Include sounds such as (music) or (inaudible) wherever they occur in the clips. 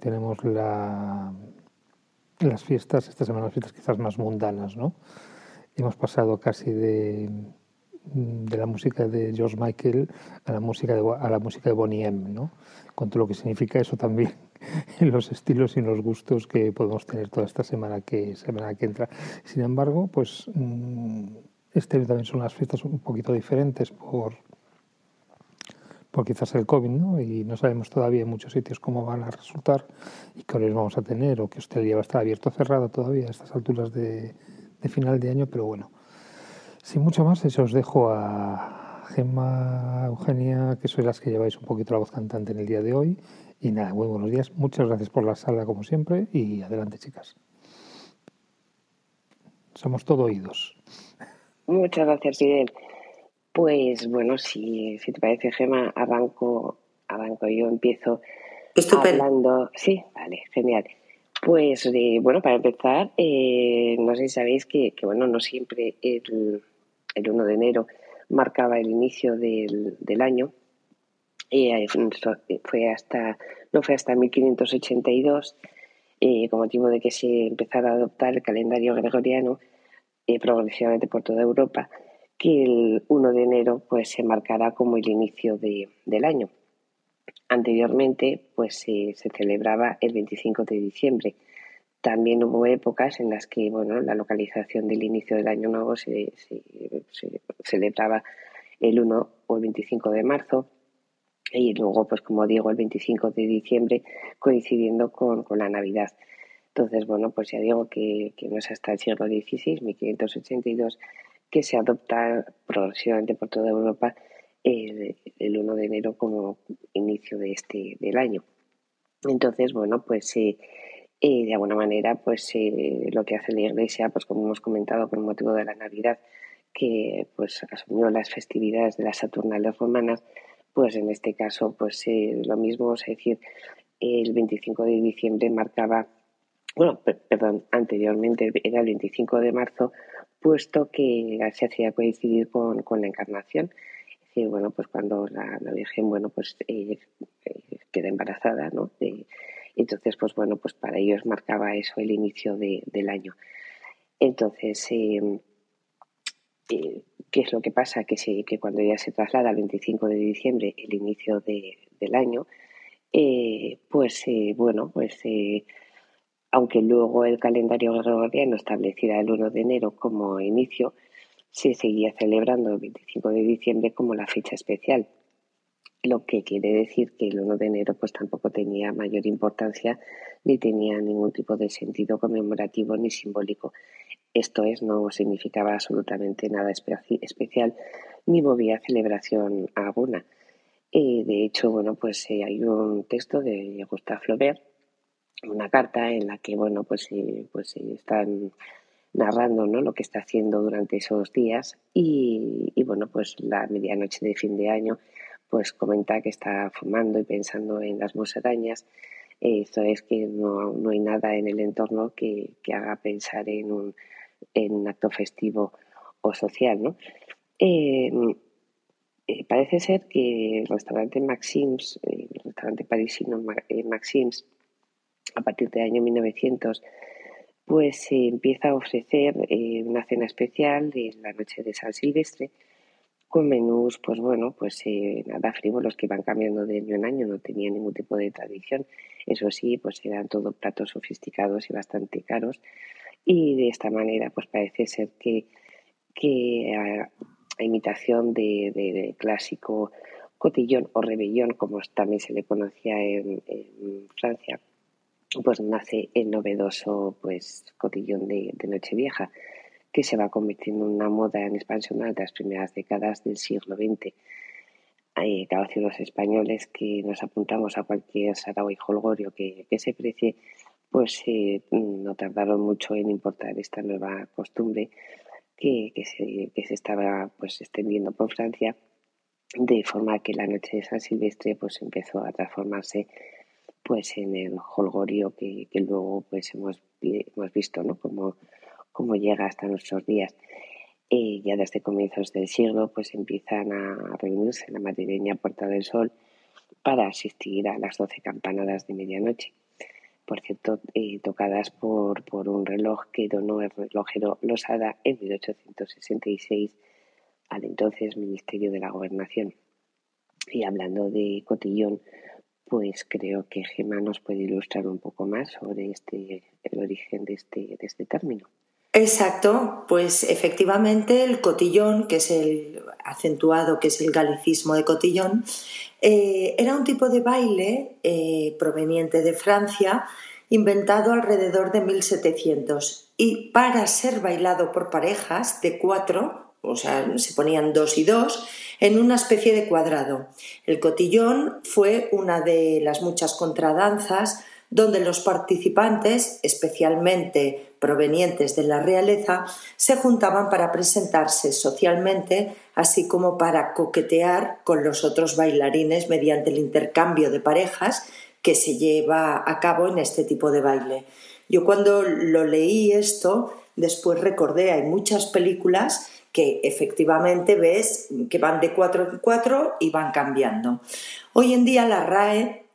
tenemos la, las fiestas, esta semana las fiestas quizás más mundanas, ¿no? Hemos pasado casi de, de la música de George Michael a la música de, a la música de Bonnie M, ¿no? Con lo que significa eso también (laughs) en los estilos y en los gustos que podemos tener toda esta semana que, semana que entra. Sin embargo, pues mm, este también son las fiestas un poquito diferentes por, por quizás el COVID, ¿no? Y no sabemos todavía en muchos sitios cómo van a resultar y qué horarios vamos a tener o que usted va a estar abierto o cerrado todavía a estas alturas de, de final de año, pero bueno. Sin mucho más, eso os dejo a Gemma, Eugenia, que sois las que lleváis un poquito la voz cantante en el día de hoy. Y nada, muy buenos días. Muchas gracias por la sala, como siempre, y adelante, chicas. Somos todo oídos. Muchas gracias, Fidel. Pues bueno, si, si te parece, Gemma, arranco, arranco yo, empiezo hablando. Sí, vale, genial. Pues eh, bueno, para empezar, eh, no sé si sabéis que, que, bueno, no siempre el, el 1 de enero marcaba el inicio del, del año. Eh, fue hasta, no fue hasta 1582, eh, con motivo de que se empezara a adoptar el calendario gregoriano eh, progresivamente por toda Europa, que el 1 de enero pues, se marcará como el inicio de, del año. Anteriormente pues, se celebraba el 25 de diciembre, también hubo épocas en las que bueno, la localización del inicio del año nuevo se, celebraba el 1 o el 25 de marzo y luego, pues como digo, el 25 de diciembre coincidiendo con, la Navidad. Entonces, bueno, pues ya digo que, no es hasta el siglo XVI, 1582, que se adopta progresivamente por toda Europa el, el 1 de enero como inicio de este del año. Entonces, bueno, pues eh, y de alguna manera pues eh, lo que hace la Iglesia pues como hemos comentado con motivo de la Navidad que pues asumió las festividades de las Saturnales romanas pues en este caso pues eh, lo mismo es decir el 25 de diciembre marcaba bueno perdón anteriormente era el 25 de marzo puesto que se hacía coincidir con, con la encarnación es decir bueno pues cuando la, Virgen bueno pues eh, queda embarazada no de, entonces, pues bueno, pues para ellos marcaba eso el inicio del año. Entonces, em, eh, ¿qué es lo que pasa? Que, que cuando ya se traslada al 25 de diciembre, el inicio del año, eh, pues eh, bueno, pues aunque luego el calendario gregoriano estableciera el 1 de enero como inicio, se seguía celebrando el 25 de diciembre como la fecha especial lo que quiere decir que el 1 de enero pues tampoco tenía mayor importancia ni tenía ningún tipo de sentido conmemorativo ni simbólico. Esto es, no significaba absolutamente nada especial ni movía celebración alguna. Eh, de hecho, bueno, pues eh, hay un texto de Gustave Flaubert, una carta en la que, bueno, pues, eh, pues están narrando ¿no? lo que está haciendo durante esos días y, y, bueno, pues la medianoche de fin de año pues comenta que está fumando y pensando en las musarañas. Eso es que no, no, hay nada en el entorno que, que haga pensar en un, en un, acto festivo o social. ¿no? Eh, eh, parece ser que el restaurante Maxims, el restaurante parisino eh, Maxims, a partir del año 1900, pues se empieza a ofrecer una cena especial en la noche de San Silvestre, con menús, pues bueno, pues eh, nada frívolos que iban cambiando de año en año, no tenían ningún tipo de tradición. Eso sí, pues eran todo platos sofisticados y bastante caros. Y de esta manera, pues parece ser que, que a, imitación de, clásico cotillón o rebellón, como también se le conocía en Francia, pues nace el novedoso pues cotillón de, de Nochevieja que se va convirtiendo en una moda en expansión durante las primeras décadas del siglo XX. Hay los españoles que nos apuntamos a cualquier sarao y holgorio que, se precie, pues eh, no tardaron mucho en importar esta nueva costumbre que, se, que se estaba pues extendiendo por Francia, de forma que la noche de San Silvestre pues empezó a transformarse pues en el holgorio que, que luego pues hemos, hemos visto ¿no? como como llega hasta nuestros días. Eh, ya desde comienzos del siglo pues empiezan a reunirse en la madrileña Puerta del Sol para asistir a las doce campanadas de medianoche. por cierto, eh, tocadas por, por un reloj que donó el relojero Losada en 1866 al entonces Ministerio de la Gobernación. Y hablando de cotillón, pues creo que Gemma nos puede ilustrar un poco más sobre este, el origen de este, de este término. Exacto, pues efectivamente el cotillón, que es el acentuado, que es el galicismo de cotillón, eh, era un tipo de baile eh, proveniente de Francia, inventado alrededor de 1700 y para ser bailado por parejas de cuatro, o sea, se ponían dos y dos, en una especie de cuadrado. El cotillón fue una de las muchas contradanzas donde los participantes, especialmente provenientes de la realeza, se juntaban para presentarse socialmente, así como para coquetear con los otros bailarines mediante el intercambio de parejas que se lleva a cabo en este tipo de baile. Yo cuando lo leí esto, después recordé, hay muchas películas que efectivamente ves que van de cuatro en cuatro y van cambiando. Hoy en día la RAE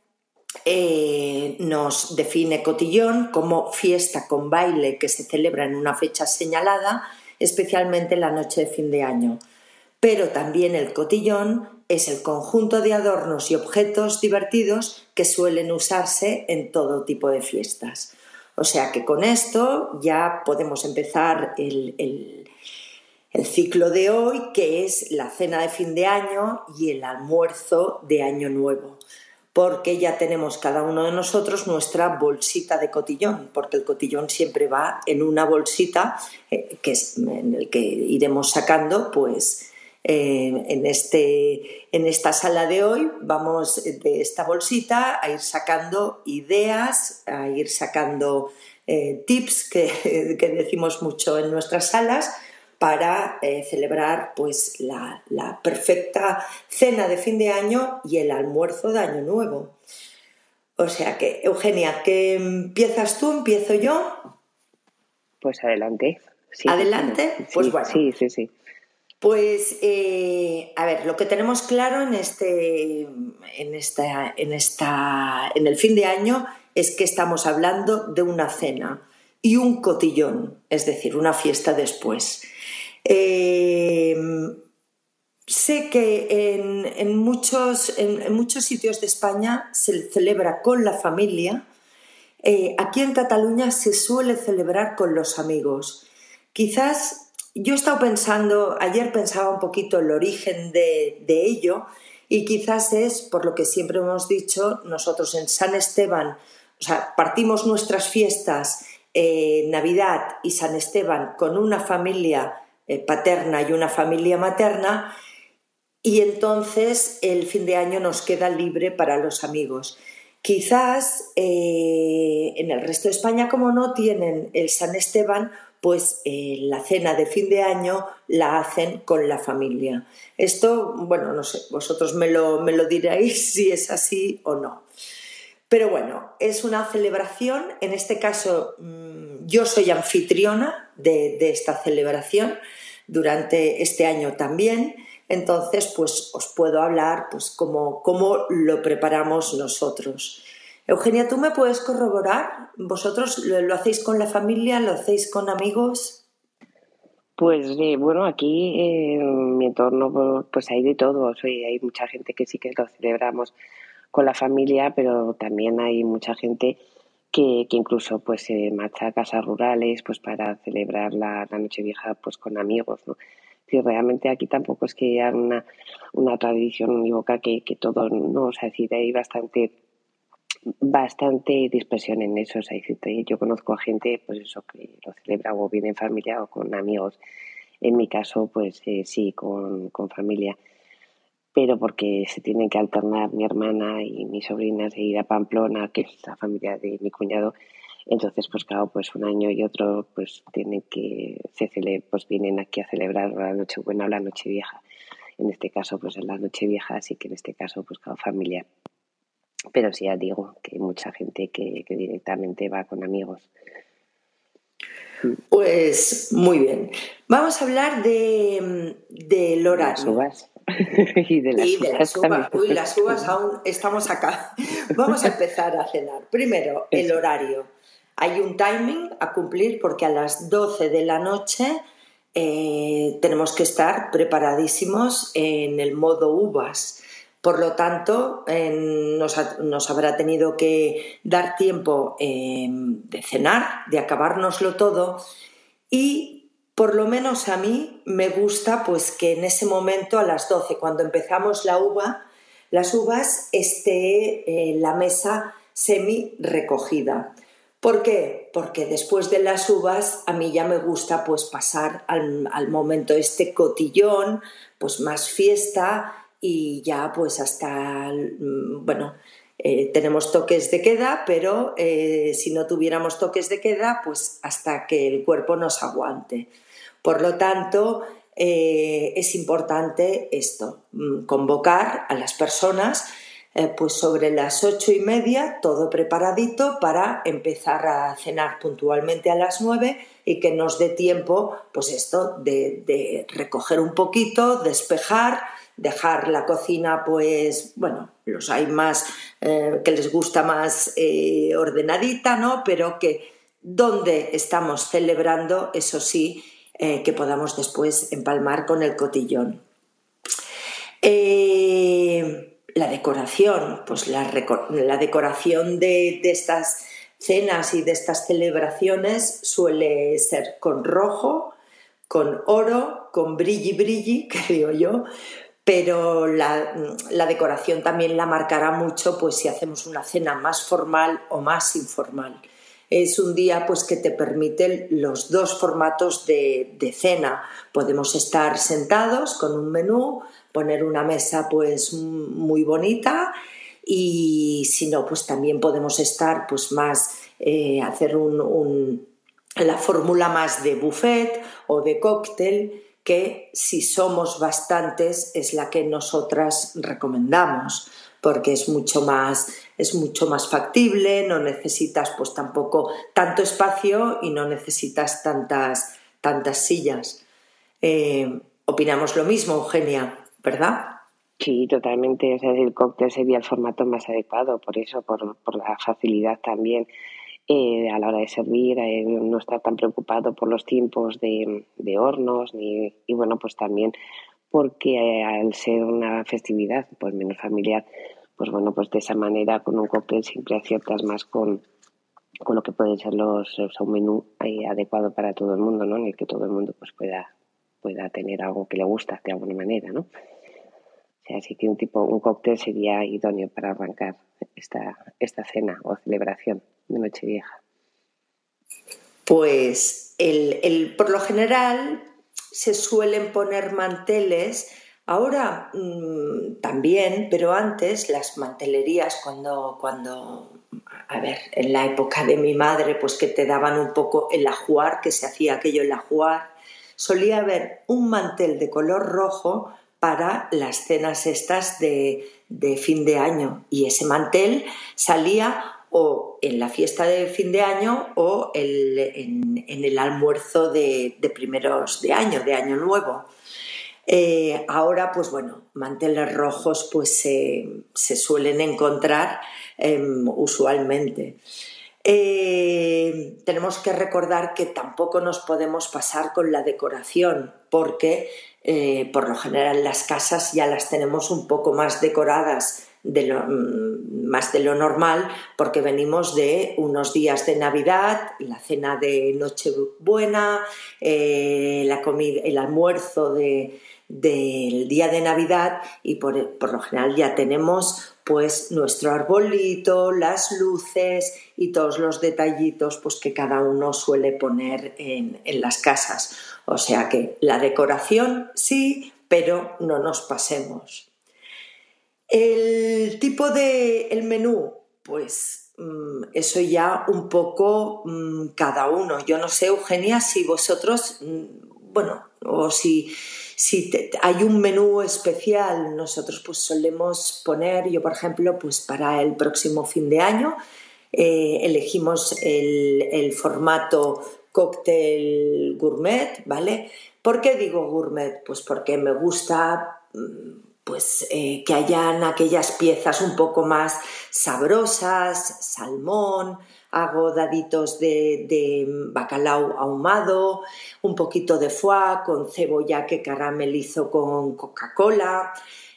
eh, nos define cotillón como fiesta con baile que se celebra en una fecha señalada, especialmente la noche de fin de año. Pero también el cotillón es el conjunto de adornos y objetos divertidos que suelen usarse en todo tipo de fiestas. O sea que con esto ya podemos empezar el ciclo de hoy, que es la cena de fin de año y el almuerzo de año nuevo porque ya tenemos cada uno de nosotros nuestra bolsita de cotillón, porque el cotillón siempre va en una bolsita eh, que en el que iremos sacando, pues eh, en, este, en esta sala de hoy vamos de esta bolsita a ir sacando ideas, a ir sacando eh, tips que (laughs) decimos mucho en nuestras salas para eh, celebrar pues la, perfecta cena de fin de año y el almuerzo de año nuevo. O sea que, Eugenia, ¿qué empiezas tú? ¿Empiezo yo? Pues adelante. ¿Adelante? Pues bueno. Sí, sí, sí. Pues, eh, a ver, lo que tenemos claro en este, en esta, en esta, en el fin de año es que estamos hablando de una cena y un cotillón, es decir, una fiesta después. Eh, sé que en, muchos, en, muchos, sitios de España se celebra con la familia. Eh, aquí en Cataluña se suele celebrar con los amigos. Quizás yo he estado pensando, ayer pensaba un poquito el origen de, ello y quizás es por lo que siempre hemos dicho, nosotros en San Esteban, o sea, partimos nuestras fiestas, eh, Navidad y San Esteban con una familia paterna y una familia materna, y entonces el fin de año nos queda libre para los amigos. Quizás eh, en el resto de España, como no tienen el San Esteban, pues eh, la cena de fin de año la hacen con la familia. Esto, bueno, no sé, vosotros me lo, me lo diréis si es así o no. Pero bueno, es una celebración, en este caso mm, yo soy anfitriona de, esta celebración durante este año también, entonces pues os puedo hablar pues cómo, cómo lo preparamos nosotros. Eugenia, ¿tú me puedes corroborar? ¿Vosotros lo, hacéis con la familia? ¿Lo hacéis con amigos? Pues eh, bueno, aquí en mi entorno pues hay de todo. hay mucha gente que sí que lo celebramos con la familia, pero también hay mucha gente que, incluso pues se marcha a casas rurales pues para celebrar la, la Nochevieja pues con amigos, ¿no? Si realmente aquí tampoco es que haya una, una tradición unívoca que, que todo, ¿no? O sea, decir, hay bastante bastante dispersión en eso. O sea, yo conozco a gente, pues eso, que lo celebra o bien en familia o con amigos. En mi caso, pues eh, sí, con, con familia pero porque se tienen que alternar mi hermana y mis sobrinas de ir a Pamplona, que es la familia de mi cuñado. Entonces, pues claro, pues un año y otro, pues tienen que, se cele, pues vienen aquí a celebrar la noche buena o la noche vieja. En este caso, pues es la noche vieja, así que en este caso, pues cada familia. Pero sí, ya digo que hay mucha gente que, que directamente va con amigos. Pues muy bien. Vamos a hablar de, del horario. (laughs) y de las, uvas. Uy, las uvas aún estamos acá. (laughs) Vamos a empezar a cenar. Primero, el horario. Hay un timing a cumplir porque a las 12 de la noche eh, tenemos que estar preparadísimos en el modo uvas. Por lo tanto, nos, habrá tenido que dar tiempo eh, de cenar, de acabárnoslo todo y por lo menos a mí me gusta pues que en ese momento a las 12, cuando empezamos la uva, las uvas esté eh, la mesa semi recogida. ¿Por qué? Porque después de las uvas a mí ya me gusta pues pasar al, al momento este cotillón, pues más fiesta y ya pues hasta, mm, bueno, eh, tenemos toques de queda, pero eh, si no tuviéramos toques de queda, pues hasta que el cuerpo nos aguante. Por lo tanto, eh, es importante esto, mm, convocar a las personas pues sobre las ocho y media, todo preparadito para empezar a cenar puntualmente a las nueve y que nos dé tiempo, pues esto, de, recoger un poquito, despejar, dejar la cocina, pues, bueno, los hay más eh, que les gusta más ordenadita, ¿no? Pero que donde estamos celebrando, eso sí, eh, que podamos después empalmar con el cotillón. Eh, la decoración, pues la, decoración de, estas cenas y de estas celebraciones suele ser con rojo, con oro, con brilli brilli, (laughs) creo yo, pero la, decoración también la marcará mucho pues si hacemos una cena más formal o más informal es un día pues que te permite los dos formatos de, cena. Podemos estar sentados con un menú, poner una mesa pues muy bonita y si no pues también podemos estar pues más eh, hacer un, la fórmula más de buffet o de cóctel que si somos bastantes es la que nosotras recomendamos porque es mucho más es mucho más factible, no necesitas pues tampoco tanto espacio y no necesitas tantas, tantas sillas. Eh, opinamos lo mismo, Eugenia, ¿verdad? Sí, totalmente. el cóctel sería el formato más adecuado, por eso, por, la facilidad también eh, a la hora de servir, eh, no estar tan preocupado por los tiempos de, hornos, ni, y bueno, pues también porque al ser una festividad pues menos familiar, pues bueno, pues de esa manera con un cóctel siempre aciertas más con, con lo que pueden ser los, un menú adecuado para todo el mundo, ¿no? En el que todo el mundo pues pueda, pueda tener algo que le gusta de alguna manera, ¿no? Así que un tipo, un cóctel sería idóneo para arrancar esta, esta cena o celebración de Nochevieja. Pues el, el, por lo general se suelen poner manteles Ahora mm, también, pero antes las mantelerías, cuando, cuando, a ver, en la época de mi madre, pues que te daban un poco el ajuar, que se hacía aquello el ajuar, solía haber un mantel de color rojo para las cenas estas de, fin de año. Y ese mantel salía o en la fiesta de fin de año o en, el almuerzo de, de primeros de año, de año nuevo. Eh, ahora, pues bueno, manteles rojos pues se suelen encontrar em, usualmente. Eh, tenemos que recordar que tampoco nos podemos pasar con la decoración porque eh, por lo general las casas ya las tenemos un poco más decoradas de lo, mm, más de lo normal porque venimos de unos días de Navidad, la cena de Nochebuena, comida, el almuerzo de, del día de Navidad y por, lo general ya tenemos pues nuestro arbolito, las luces y todos los detallitos pues que cada uno suele poner en, las casas. O sea que la decoración sí, pero no nos pasemos. El tipo de el menú, pues mm, eso ya un poco mm, cada uno. Yo no sé, Eugenia, si vosotros, mm, bueno, o si si hay un menú especial, nosotros pues solemos poner, yo por ejemplo, pues para el próximo fin de año, eh, elegimos el, formato cóctel gourmet, ¿vale? ¿Por qué digo gourmet? Pues porque me gusta mm, pues eh, que hayan aquellas piezas un poco más sabrosas, salmón, hago daditos de, bacalao ahumado, un poquito de foie con cebolla que caramelizo con Coca-Cola,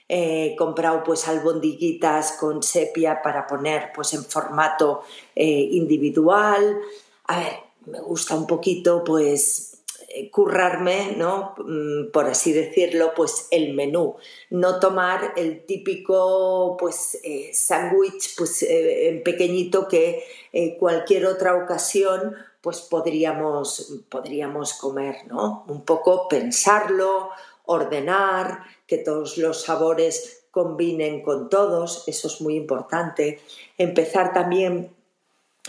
he comprado pues albondiguitas con sepia para poner pues en formato eh, individual. A ver, me gusta un poquito pues eh, currarme, ¿no? Mm, por así decirlo, pues el menú, no tomar el típico pues eh, sándwich pues eh, pequeñito que cualquier otra ocasión pues podríamos, podríamos comer, ¿no? Un poco pensarlo, ordenar, que todos los sabores combinen con todos, eso es muy importante. Empezar también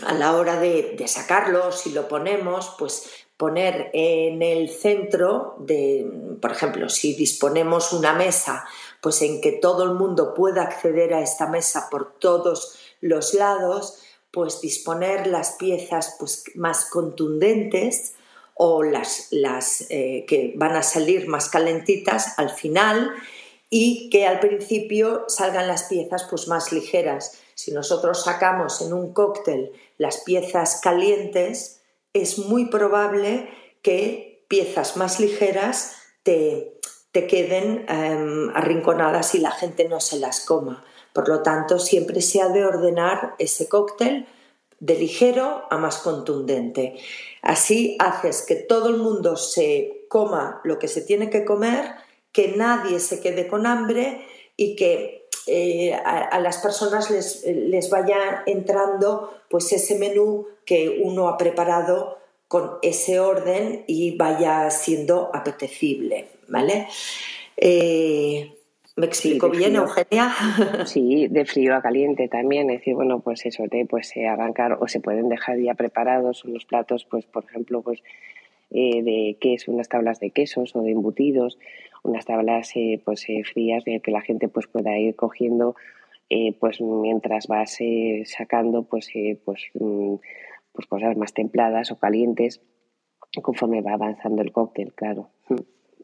a la hora de, sacarlo, si lo ponemos, pues poner en el centro de, por ejemplo, si disponemos una mesa, pues en que todo el mundo pueda acceder a esta mesa por todos los lados, pues disponer las piezas pues, más contundentes o las, las eh, que van a salir más calentitas al final y que al principio salgan las piezas pues más ligeras. Si nosotros sacamos en un cóctel las piezas calientes, es muy probable que piezas más ligeras te, queden em, arrinconadas y la gente no se las coma. Por lo tanto, siempre se ha de ordenar ese cóctel de ligero a más contundente. Así haces que todo el mundo se coma lo que se tiene que comer, que nadie se quede con hambre y que eh, a, las personas les, les, vaya entrando pues ese menú que uno ha preparado con ese orden y vaya siendo apetecible, ¿vale? Eh, ¿Me explico bien, Eugenia? (laughs) Sí, de frío a caliente también. Es decir, bueno, pues eso, de pues eh, arrancar o se pueden dejar ya preparados unos platos, pues por ejemplo, pues eh, de queso, unas tablas de quesos o de embutidos, unas tablas eh, pues frías de que la gente pues pueda ir cogiendo pues mientras vas sacando pues pues mm, pues cosas más templadas o calientes conforme va avanzando el cóctel, claro.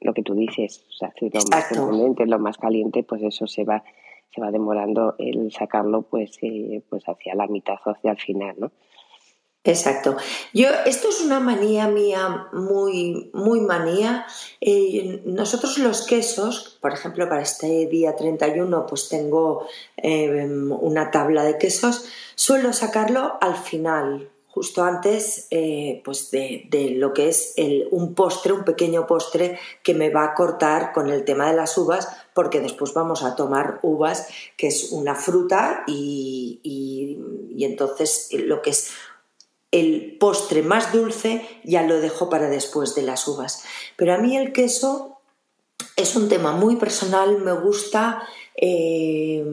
Lo que tú dices, o sea, si lo más caliente, lo más caliente, pues eso se va, se va demorando el sacarlo pues, eh, pues hacia la mitad o hacia el final, ¿no? Exacto. Yo, esto es una manía mía, muy, muy manía. Eh, nosotros los quesos, por ejemplo, para este día 31, pues tengo eh, una tabla de quesos, suelo sacarlo al final, justo antes eh, pues de, lo que es un postre, un pequeño postre que me va a cortar con el tema de las uvas, porque después vamos a tomar uvas, que es una fruta, y, y entonces lo que es el postre más dulce ya lo dejo para después de las uvas. Pero a mí el queso es un tema muy personal, me gusta eh,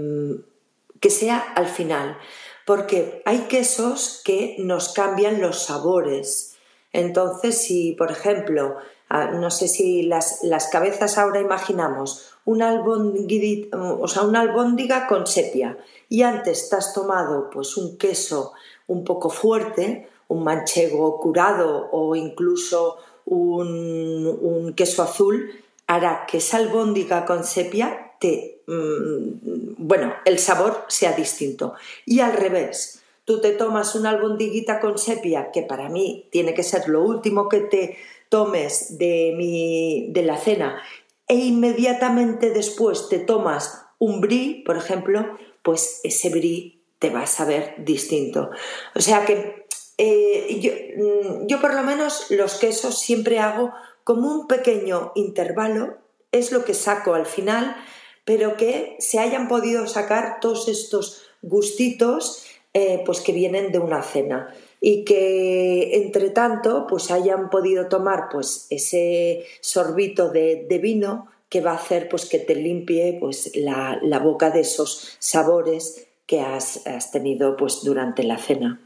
que sea al final porque hay quesos que nos cambian los sabores. Entonces, si, por ejemplo, no sé si las, cabezas ahora imaginamos una, o sea, una albóndiga con sepia y antes te has tomado pues un queso un poco fuerte, un manchego curado o incluso un, queso azul, hará que esa albóndiga con sepia te, mm, bueno, el sabor sea distinto. Y al revés, tú te tomas una albondiguita con sepia, que para mí tiene que ser lo último que te tomes de, mi, de la cena, e inmediatamente después te tomas un brie, por ejemplo, pues ese brie te va a saber distinto. O sea que eh, yo, mm, yo por lo menos los quesos siempre hago como un pequeño intervalo, es lo que saco al final, pero que se hayan podido sacar todos estos gustitos eh, pues que vienen de una cena y que entre tanto pues hayan podido tomar pues ese sorbito de, vino que va a hacer pues que te limpie pues la, boca de esos sabores que has, has, tenido pues durante la cena.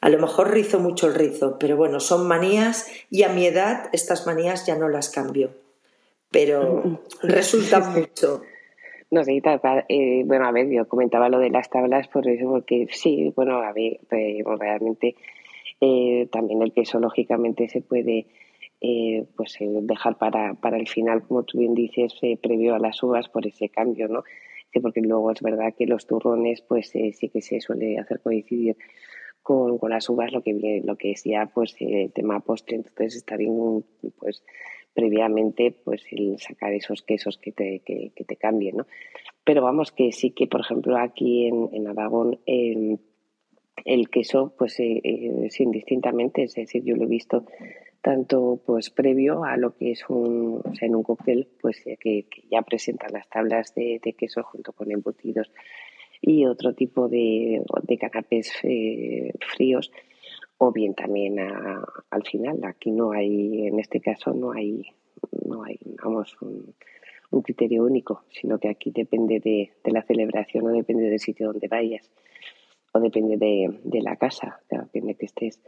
A lo mejor rizo mucho el rizo, pero bueno, son manías y a mi edad estas manías ya no las cambio. Pero mm, (laughs) mm. resulta mucho. No sé, eh, bueno, a ver, yo comentaba lo de las tablas por eso, porque sí, bueno, a ver, realmente Eh, también el queso, lógicamente, se puede eh, pues dejar para, para el final, como tú bien dices, previo a las uvas por ese cambio, ¿no? Porque luego es verdad que los turrones, pues sí que se suele hacer coincidir con, con, las uvas, lo que lo que es ya pues el tema postre, entonces está bien pues previamente pues el sacar esos quesos que te, que, te cambien, ¿no? Pero vamos que sí que, por ejemplo, aquí en, en Aragón el, el queso, pues eh, eh, indistintamente, es decir, yo lo he visto tanto pues previo a lo que es un, o sea, en un cóctel, pues eh, que, ya presentan las tablas de, de, queso junto con embutidos y otro tipo de, de canapés fríos o bien también al final. Aquí no hay, en este caso no hay, no hay, vamos, un, criterio único, sino que aquí depende de, la celebración o depende del sitio donde vayas o depende de, la casa, depende que estés.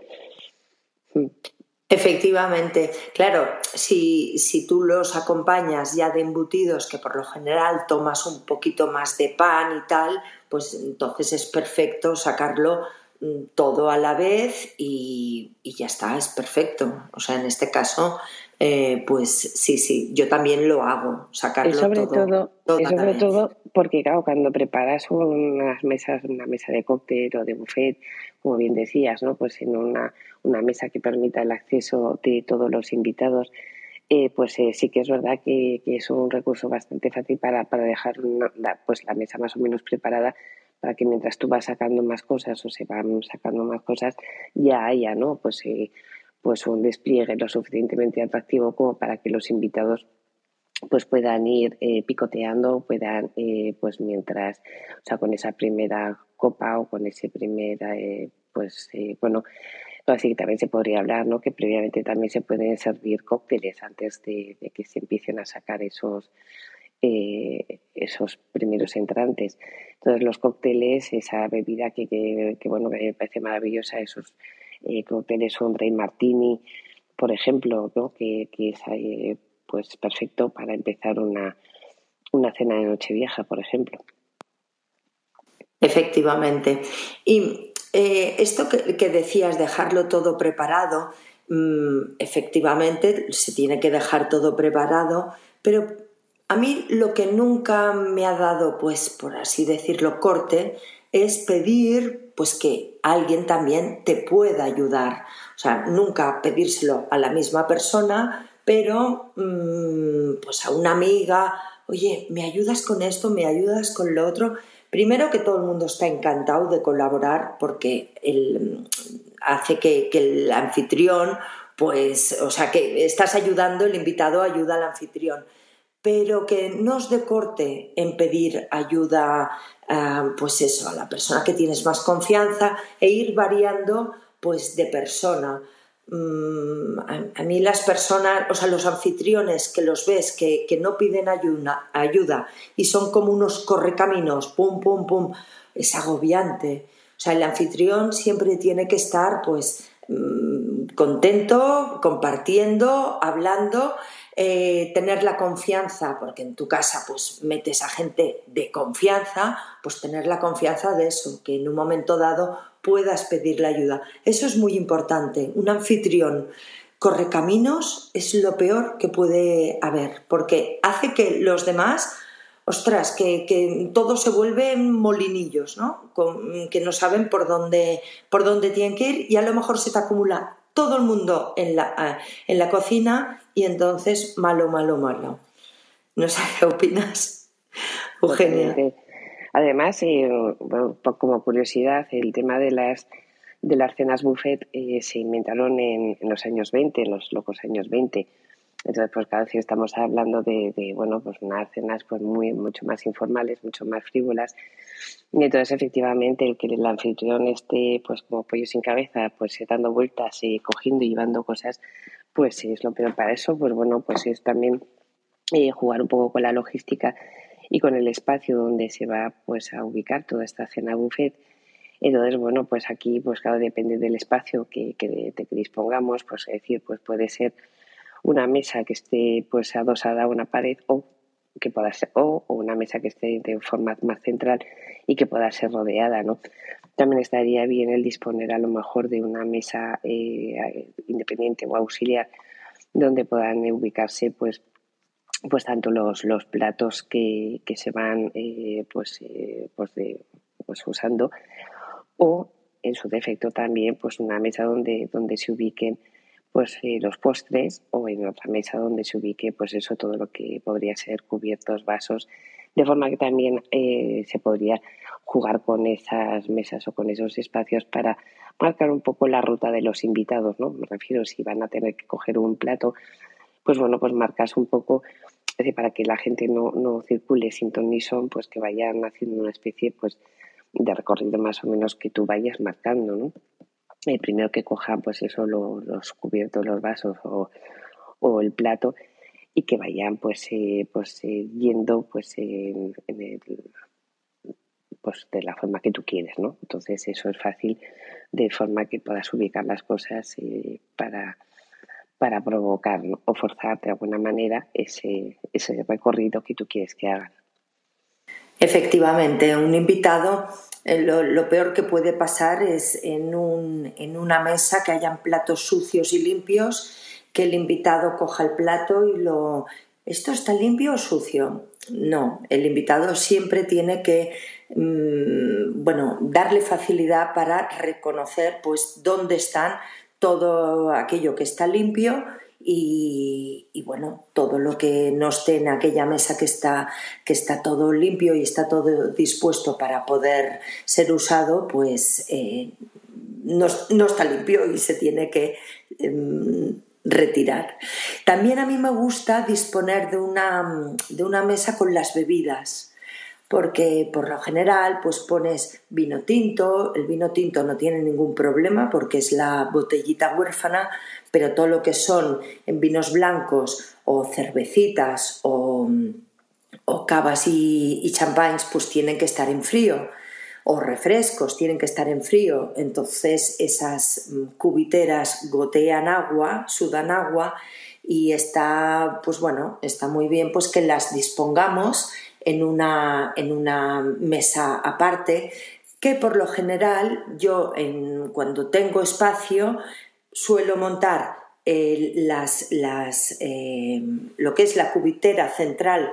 Efectivamente, claro, si, si tú los acompañas ya de embutidos, que por lo general tomas un poquito más de pan y tal, pues entonces es perfecto sacarlo Mm, todo a la vez y, ya está, es perfecto. O sea, en este caso, eh, pues sí, sí, yo también lo hago, sacarlo sobre todo. todo sobre todo porque, claro, cuando preparas unas mesas, una mesa de cóctel o de buffet, como bien decías, ¿no? Pues en una, una mesa que permita el acceso de todos los invitados, eh, pues eh, sí que es verdad que, es un recurso bastante fácil para, para dejar pues la mesa más o menos preparada para que mientras tú vas sacando más cosas o se van sacando más cosas, ya haya, ¿no? Pues, eh, pues un despliegue lo suficientemente atractivo como para que los invitados pues puedan ir eh, picoteando, puedan, eh, pues mientras, o sea, con esa primera copa o con ese primer, pues, bueno, así que también se podría hablar, ¿no? Que previamente también se pueden servir cócteles antes de que se empiecen a sacar esos, eh, esos primeros entrantes. Entonces los cócteles, esa bebida que, que, bueno, me parece maravillosa, esos eh, cócteles un Rey Martini, por ejemplo, que, es eh, pues perfecto para empezar una, una cena de Nochevieja, por ejemplo. Efectivamente. Y esto que, que, decías, dejarlo todo preparado, mm, efectivamente se tiene que dejar todo preparado, pero a mí lo que nunca me ha dado, pues por así decirlo, corte, es pedir pues que alguien también te pueda ayudar. O sea, nunca pedírselo a la misma persona, pero mm, pues a una amiga, oye, ¿me ayudas con esto? ¿Me ayudas con lo otro? Primero que todo el mundo está encantado de colaborar porque hace que, que el anfitrión, pues, o sea, que estás ayudando, el invitado ayuda al anfitrión pero que no os decorte en pedir ayuda, ah, pues eso, a la persona que tienes más confianza e ir variando, pues de persona. Mm, a, mí las personas, o sea, los anfitriones que los ves que, no piden ayuda, ayuda y son como unos correcaminos, pum, pum, pum, es agobiante. O sea, el anfitrión siempre tiene que estar, pues, mm, contento, compartiendo, hablando eh, tener la confianza, porque en tu casa pues metes a gente de confianza, pues tener la confianza de eso, que en un momento dado puedas pedirle ayuda. Eso es muy importante. Un anfitrión corre caminos es lo peor que puede haber, porque hace que los demás, ostras, que, que todos se vuelven molinillos, ¿no? que no saben por dónde, por dónde tienen que ir y a lo mejor se te acumula todo el mundo en la, en la cocina y entonces malo, malo, malo. No sé qué opinas, Eugenia. Además, eh, como curiosidad, el tema de las de las cenas buffet eh, se inventaron en, los años 20, en los locos años 20. Entonces, pues cada vez estamos hablando de, bueno, pues unas cenas pues muy, mucho más informales, mucho más frívolas. Y entonces, efectivamente, el que el anfitrión esté, pues como pollo sin cabeza, pues dando vueltas y cogiendo y llevando cosas, pues sí, es lo peor para eso, pues bueno, pues es también eh, jugar un poco con la logística y con el espacio donde se va pues a ubicar toda esta cena buffet. Entonces, bueno, pues aquí, pues claro, depende del espacio que, que, dispongamos, pues es decir, pues puede ser una mesa que esté pues adosada a una pared o que pueda ser, o, una mesa que esté de forma más central y que pueda ser rodeada, ¿no? También estaría bien el disponer a lo mejor de una mesa eh, independiente o auxiliar donde puedan ubicarse pues pues tanto los, los platos que, que se van eh, pues, eh, pues, de, pues usando o en su defecto también pues una mesa donde, donde se ubiquen pues eh, los postres o en otra mesa donde se ubique pues eso todo lo que podría ser cubiertos, vasos, de forma que también eh, se podría jugar con esas mesas o con esos espacios para marcar un poco la ruta de los invitados, ¿no? Me refiero si van a tener que coger un plato, pues bueno, pues marcas un poco para que la gente no, no circule sin ton ni son, pues que vayan haciendo una especie pues de recorrido más o menos que tú vayas marcando, ¿no? El primero que cojan pues eso los cubiertos los vasos o, el plato y que vayan pues eh, pues eh, yendo pues en, el, pues de la forma que tú quieres no entonces eso es fácil de forma que puedas ubicar las cosas eh, para para provocar o forzar de alguna manera ese, ese recorrido que tú quieres que hagan. Efectivamente, un invitado, eh, lo, peor que puede pasar es en, un, en una mesa que hayan platos sucios y limpios, que el invitado coja el plato y lo... ¿Esto está limpio o sucio? No, el invitado siempre tiene que mm, bueno, darle facilidad para reconocer pues dónde están todo aquello que está limpio y, bueno, todo lo que no esté en aquella mesa que está, que está todo limpio y está todo dispuesto para poder ser usado, pues eh, no, está limpio y se tiene que em, retirar. También a mí me gusta disponer de una, de una mesa con las bebidas porque por lo general pues pones vino tinto, el vino tinto no tiene ningún problema porque es la botellita huérfana, pero todo lo que son en vinos blancos o cervecitas o, cavas y, y champagnes pues tienen que estar en frío. O refrescos tienen que estar en frío, entonces esas mm, cubiteras gotean agua, sudan agua y está pues bueno, está muy bien pues que las dispongamos en una, en una mesa aparte que por lo general yo cuando tengo espacio suelo montar las, las, eh, lo que es la cubitera central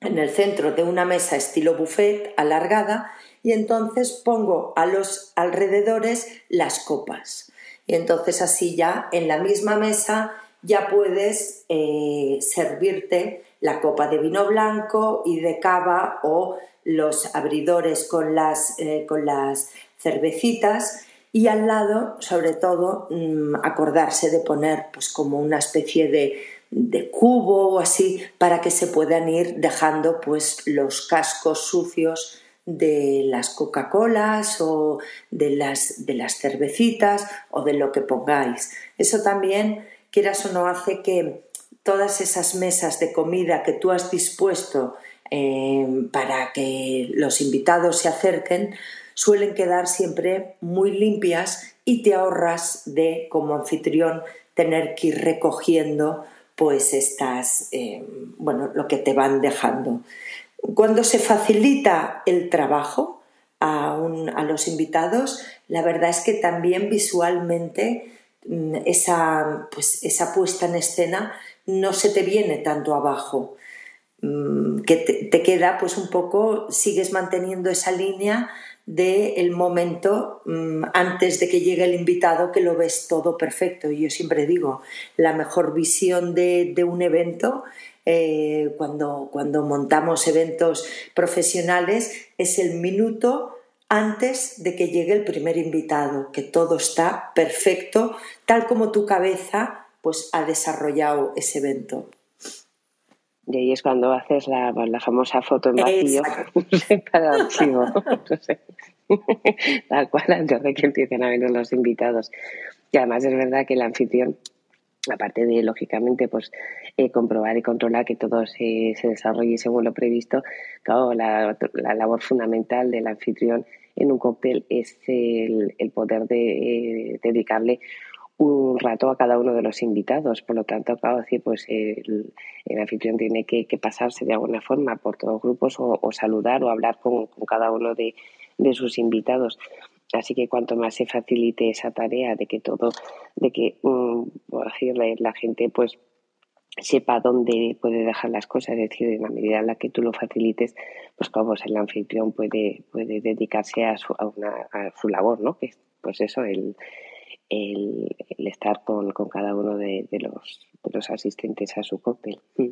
en el centro de una mesa estilo buffet alargada y entonces pongo a los alrededores las copas. Y entonces así ya en la misma mesa ya puedes eh, servirte la copa de vino blanco y de cava o los abridores con las, eh, con las cervecitas y al lado, sobre todo, mm, acordarse de poner pues como una especie de, de, cubo o así para que se puedan ir dejando pues los cascos sucios de las Coca-Colas o de las, de las cervecitas o de lo que pongáis. Eso también, quieras o no, hace que todas esas mesas de comida que tú has dispuesto eh, para que los invitados se acerquen suelen quedar siempre muy limpias y te ahorras de como anfitrión tener que ir recogiendo pues estas eh, bueno lo que te van dejando. Cuando se facilita el trabajo a, a los invitados la verdad es que también visualmente mm, esa pues esa puesta en escena no se te viene tanto abajo, mm, que te, queda pues un poco, sigues manteniendo esa línea del el momento mm, antes de que llegue el invitado que lo ves todo perfecto. Y yo siempre digo, la mejor visión de, un evento eh, cuando, cuando montamos eventos profesionales es el minuto antes de que llegue el primer invitado, que todo está perfecto, tal como tu cabeza pues ha desarrollado ese evento. Y ahí es cuando haces la, famosa foto en vacío para (laughs) el archivo. (laughs) Tal cual antes de que empiecen a venir los invitados. Y además es verdad que el anfitrión, aparte de lógicamente pues eh, comprobar y controlar que todo se, desarrolle según lo previsto, claro, la, labor fundamental del anfitrión en un cóctel es el, poder de, eh, dedicarle un rato a cada uno de los invitados. Por lo tanto, claro, decir, pues el, anfitrión tiene que, pasarse de alguna forma por todos los grupos o, saludar o hablar con, cada uno de, sus invitados. Así que cuanto más se facilite esa tarea de que todo, de que, mm, por decirle, la gente pues sepa dónde puede dejar las cosas, es decir, en la medida en la que tú lo facilites, pues como el anfitrión puede, puede dedicarse a su, a, una, a su labor, ¿no? Que pues eso, el, el, estar con, cada uno de, los, los asistentes a su cóctel. Mm.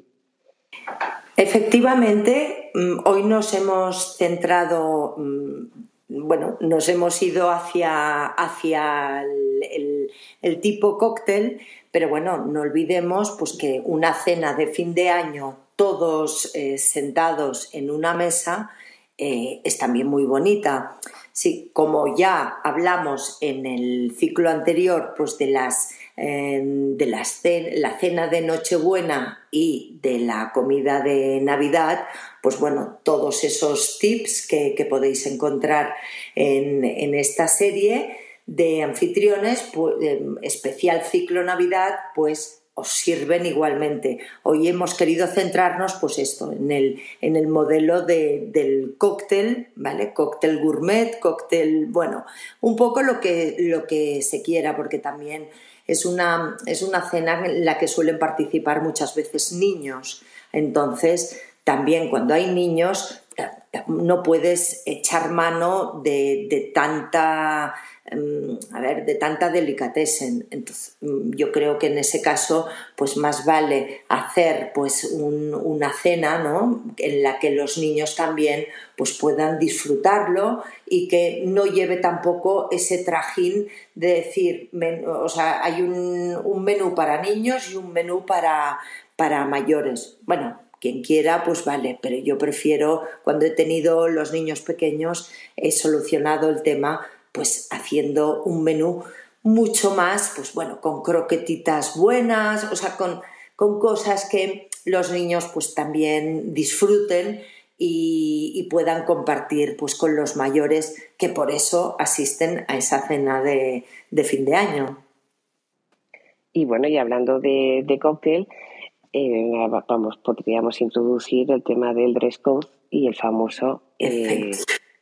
Efectivamente, mm, hoy nos hemos centrado, mm, bueno, nos hemos ido hacia, hacia el, tipo cóctel, pero bueno, no olvidemos pues, que una cena de fin de año, todos eh, sentados en una mesa, eh, es también muy bonita. Sí, como ya hablamos en el ciclo anterior, pues de las em, de la cena de Nochebuena y de la comida de Navidad, pues bueno, todos esos tips que, podéis encontrar en, en, esta serie de anfitriones, pues, em, especial ciclo Navidad, pues sirven igualmente. Hoy hemos querido centrarnos, pues esto, en el, en el modelo del cóctel, ¿vale? Cóctel gourmet, cóctel, bueno, un poco lo que, lo que se quiera, porque también es una, es una cena en la que suelen participar muchas veces niños. Entonces, también cuando hay niños, no puedes echar mano de, de tanta a ver, de tanta delicatessen. Entonces, mm, yo creo que en ese caso, pues más vale hacer pues una cena, ¿no? En la que los niños también pues puedan disfrutarlo y que no lleve tampoco ese trajín de decir, o sea, hay un, un menú para niños y un menú para, para mayores. Bueno, quien quiera, pues vale, pero yo prefiero, cuando he tenido los niños pequeños, he solucionado el tema pues haciendo un menú mucho más, pues bueno, con croquetitas buenas, o sea, con, cosas que los niños pues también disfruten y, puedan compartir pues con los mayores que por eso asisten a esa cena de, fin de año. Y bueno, y hablando de, cóctel, eh, vamos, podríamos introducir el tema del dress code y el famoso eh,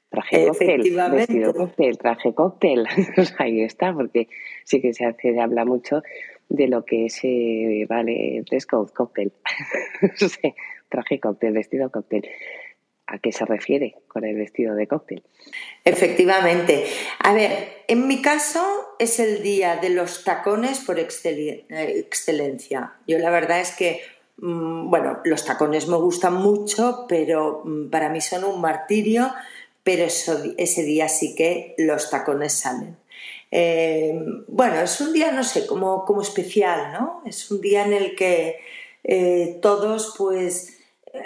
traje cóctel, vestido cóctel, traje cóctel. (laughs) Ahí está, porque sí que se hace, habla mucho de lo que es, eh, vale, dress code, cóctel. (laughs) traje cóctel, vestido cóctel. ¿A qué se refiere con el vestido de cóctel? Efectivamente. A ver, en mi caso es el día de los tacones por excelencia. Yo la verdad es que, mm, bueno, los tacones me gustan mucho, pero mm, para mí son un martirio pero ese día sí que los tacones salen. Eh, bueno, es un día, no sé, como, como especial, ¿no? Es un día en el que eh, todos, pues,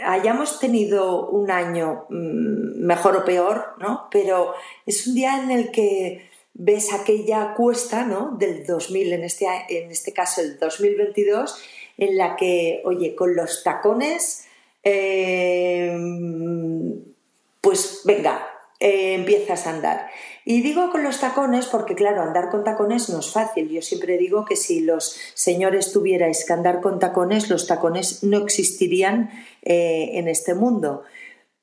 hayamos tenido un año mm, mejor o peor, ¿no? Pero es un día en el que ves aquella cuesta, ¿no? Del 2000, en este, en este caso el 2022, en la que, oye, con los tacones, eh, pues venga, eh, empiezas a andar. Y digo con los tacones porque, claro, andar con tacones no es fácil. Yo siempre digo que si los señores tuvierais que andar con tacones, los tacones no existirían eh, en este mundo.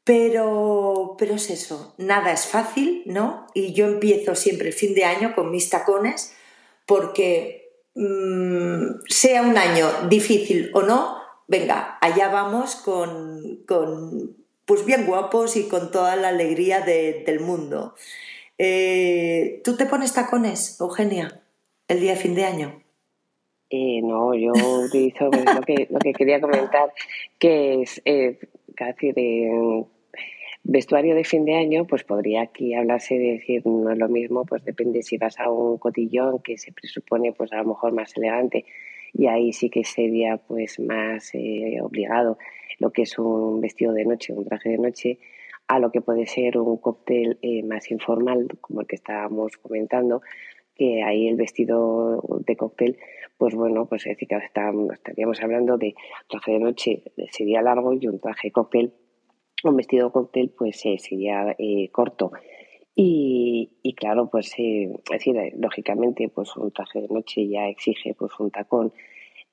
Pero, pero es eso, nada es fácil, ¿no? Y yo empiezo siempre el fin de año con mis tacones porque mm, sea un año difícil o no, venga, allá vamos con, con pues bien guapos y con toda la alegría del mundo. Eh, ¿Tú te pones tacones, Eugenia, el día de fin de año? Eh, no, yo utilizo pues, lo, que, lo que quería comentar, que es eh, casi de vestuario de fin de año, pues podría aquí hablarse de decir no es lo mismo, pues depende si vas a un cotillón que se presupone pues a lo mejor más elegante y ahí sí que sería pues más obligado lo que es un vestido de noche, un traje de noche, a lo que puede ser un cóctel eh, más informal, como el que estábamos comentando, que ahí el vestido de cóctel, pues bueno, pues es decir que estaríamos hablando de traje de noche sería largo y un traje de cóctel, un vestido cóctel pues eh, sería eh, corto. Y, y claro, pues es decir, lógicamente, pues un traje de noche ya exige pues un tacón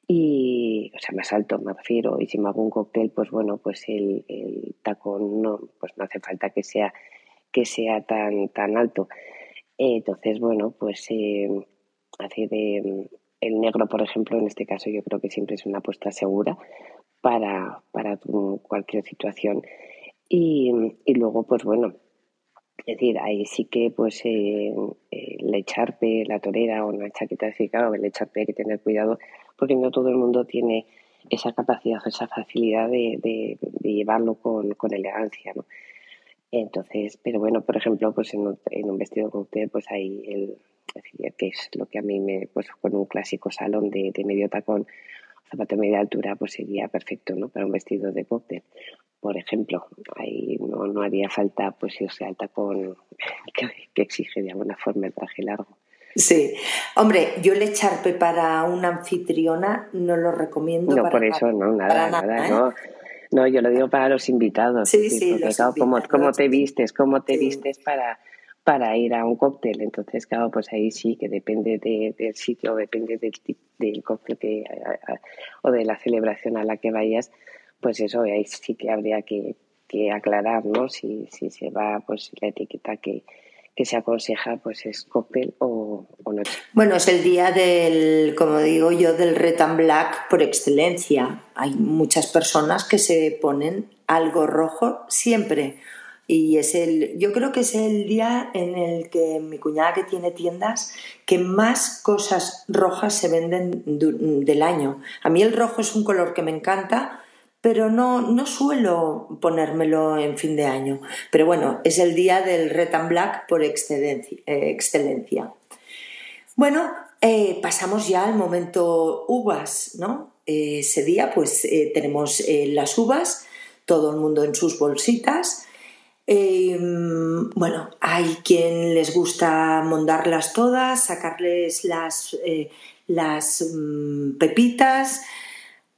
y, o sea, más alto me refiero. Y si me hago un cóctel, pues bueno, pues el, el tacón no, pues no hace falta que sea que sea tan tan alto. entonces, bueno, pues eh, hace de el negro, por ejemplo, en este caso yo creo que siempre es una apuesta segura para, para cualquier situación. Y, y luego, pues bueno, es decir, ahí sí que pues eh, el echarpe, la torera o una chaqueta de claro, el echarpe hay que tener cuidado porque no todo el mundo tiene esa capacidad o esa facilidad de, de, llevarlo con, con, elegancia, ¿no? Entonces, pero bueno, por ejemplo, pues en un, en un vestido usted pues hay el, que es lo que a mí me, pues con un clásico salón de, de medio tacón, zapato de media altura, pues sería perfecto, ¿no? Para un vestido de cóctel por ejemplo. Ahí no, no haría falta pues irse al tacón (laughs) que, que exige de alguna forma el traje largo. Sí, hombre, yo el echarpe para una anfitriona no lo recomiendo. No, por eso, no, nada, nada, ¿eh? no. No, yo lo digo para los invitados. Sí, sí, porque, claro, cómo, te vistes, cómo te vistes para, para ir a un cóctel. Entonces, claro, pues ahí sí que depende del sitio, depende del, del cóctel que, o de la celebración a la que vayas, pues eso ahí sí que habría que, aclarar, ¿no? Si, si se va, pues la etiqueta que, se aconseja pues es cóctel o, o. Bueno, es el día del, como digo yo, del red and black por excelencia. Hay muchas personas que se ponen algo rojo siempre. Y es el, yo creo que es el día en el que mi cuñada que tiene tiendas, que más cosas rojas se venden del año. A mí el rojo es un color que me encanta, pero no, no suelo ponérmelo en fin de año. Pero bueno, es el día del Red and Black por excelencia. excelencia. Bueno, eh, pasamos ya al momento uvas, ¿no? ese día pues eh, tenemos eh, las uvas, todo el mundo en sus bolsitas. bueno, hay quien les gusta mondarlas todas, sacarles las, las mm, pepitas,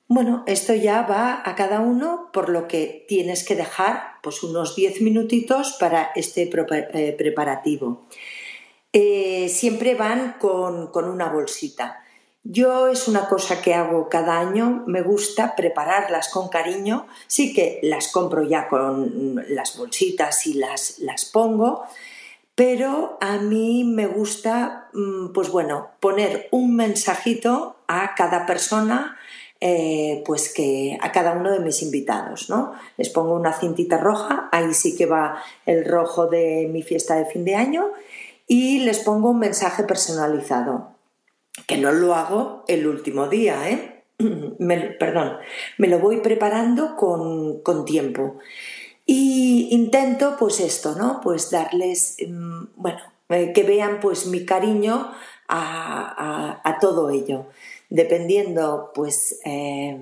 bueno, esto ya va a cada uno por lo que tienes que dejar pues unos 10 minutitos para este eh, preparativo. Eh, siempre van con, una bolsita. Yo es una cosa que hago cada año, me gusta prepararlas con cariño, sí que las compro ya con las bolsitas y las, las pongo, pero a mí me gusta, mm, pues bueno, poner un mensajito a cada persona eh, pues que a cada uno de mis invitados, ¿no? Les pongo una cintita roja, ahí sí que va el rojo de mi fiesta de fin de año, y les pongo un mensaje personalizado, que no lo hago el último día, ¿eh? (clears throat) perdón, me lo voy preparando con, tiempo. Y intento, pues esto, ¿no? Pues darles, mm, bueno, eh, que vean pues mi cariño a todo ello dependiendo, pues, eh,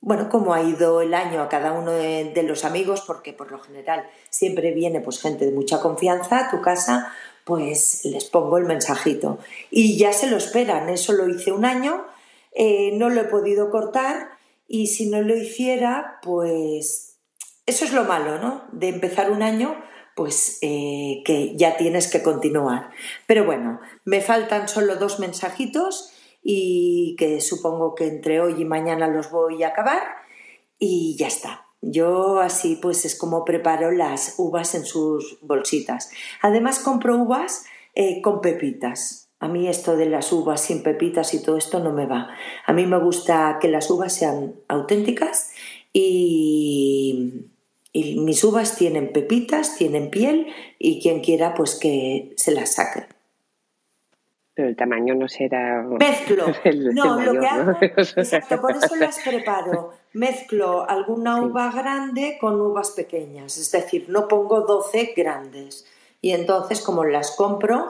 bueno, cómo ha ido el año a cada uno de, los amigos, porque por lo general siempre viene pues gente de mucha confianza a tu casa, pues les pongo el mensajito. Y ya se lo esperan, eso lo hice un año, eh, no lo he podido cortar y si no lo hiciera, pues eso es lo malo, ¿no? De empezar un año, pues eh, que ya tienes que continuar. Pero bueno, me faltan solo dos mensajitos y que supongo que entre hoy y mañana los voy a acabar y ya está. Yo así pues es como preparo las uvas en sus bolsitas. Además compro uvas eh, con pepitas. A mí esto de las uvas sin pepitas y todo esto no me va. A mí me gusta que las uvas sean auténticas y, y mis uvas tienen pepitas, tienen piel y quien quiera pues que se las saque pero el tamaño no será. Mezclo. (laughs) no, lo que hago. (laughs) Exacto, por eso las preparo. Mezclo alguna uva grande con uvas pequeñas. Es decir, no pongo 12 grandes. Y entonces, como las compro,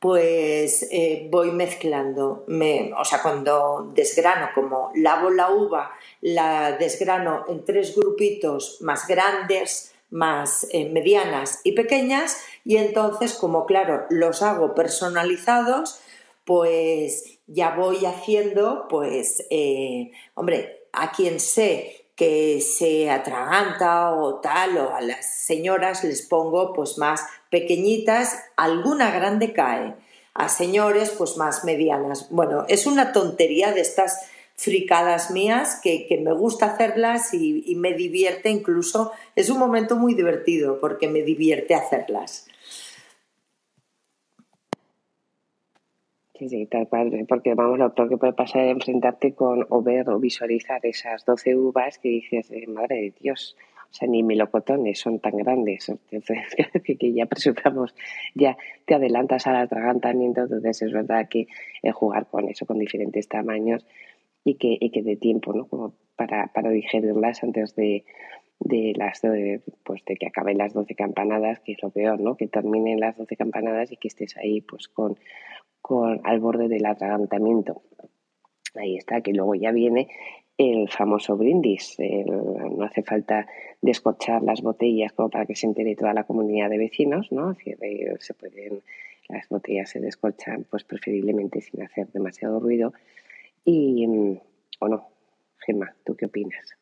pues eh, voy mezclando. Me, o sea, cuando desgrano, como lavo la uva, la desgrano en tres grupitos más grandes, más eh, medianas y pequeñas. Y entonces, como claro, los hago personalizados pues ya voy haciendo, pues, eh, hombre, a quien sé que se atraganta o tal, o a las señoras les pongo pues más pequeñitas, alguna grande cae. A señores, pues más medianas. Bueno, es una tontería de estas fricadas mías que, me gusta hacerlas y, me divierte incluso. Es un momento muy divertido porque me divierte hacerlas. Sí, sí, tal cual, porque vamos, lo peor que puede pasar es enfrentarte con o ver o visualizar esas 12 uvas que dices, eh, madre de Dios, o sea, ni melocotones son tan grandes. Entonces, (laughs) que ya presupamos, ya te adelantas al atragantamiento, entonces es verdad que jugar con eso, con diferentes tamaños y que, y que de tiempo, ¿no? Como para, para digerirlas antes de, de las pues de que acaben las 12 campanadas, que es lo peor, ¿no? Que terminen las 12 campanadas y que estés ahí pues con, con al borde del atragantamiento. Ahí está, que luego ya viene el famoso brindis. no hace falta descorchar las botellas como para que se entere toda la comunidad de vecinos, ¿no? Se pueden, las botellas se descorchan pues preferiblemente sin hacer demasiado ruido. Y, ¿o no? Gemma, ¿tú qué opinas?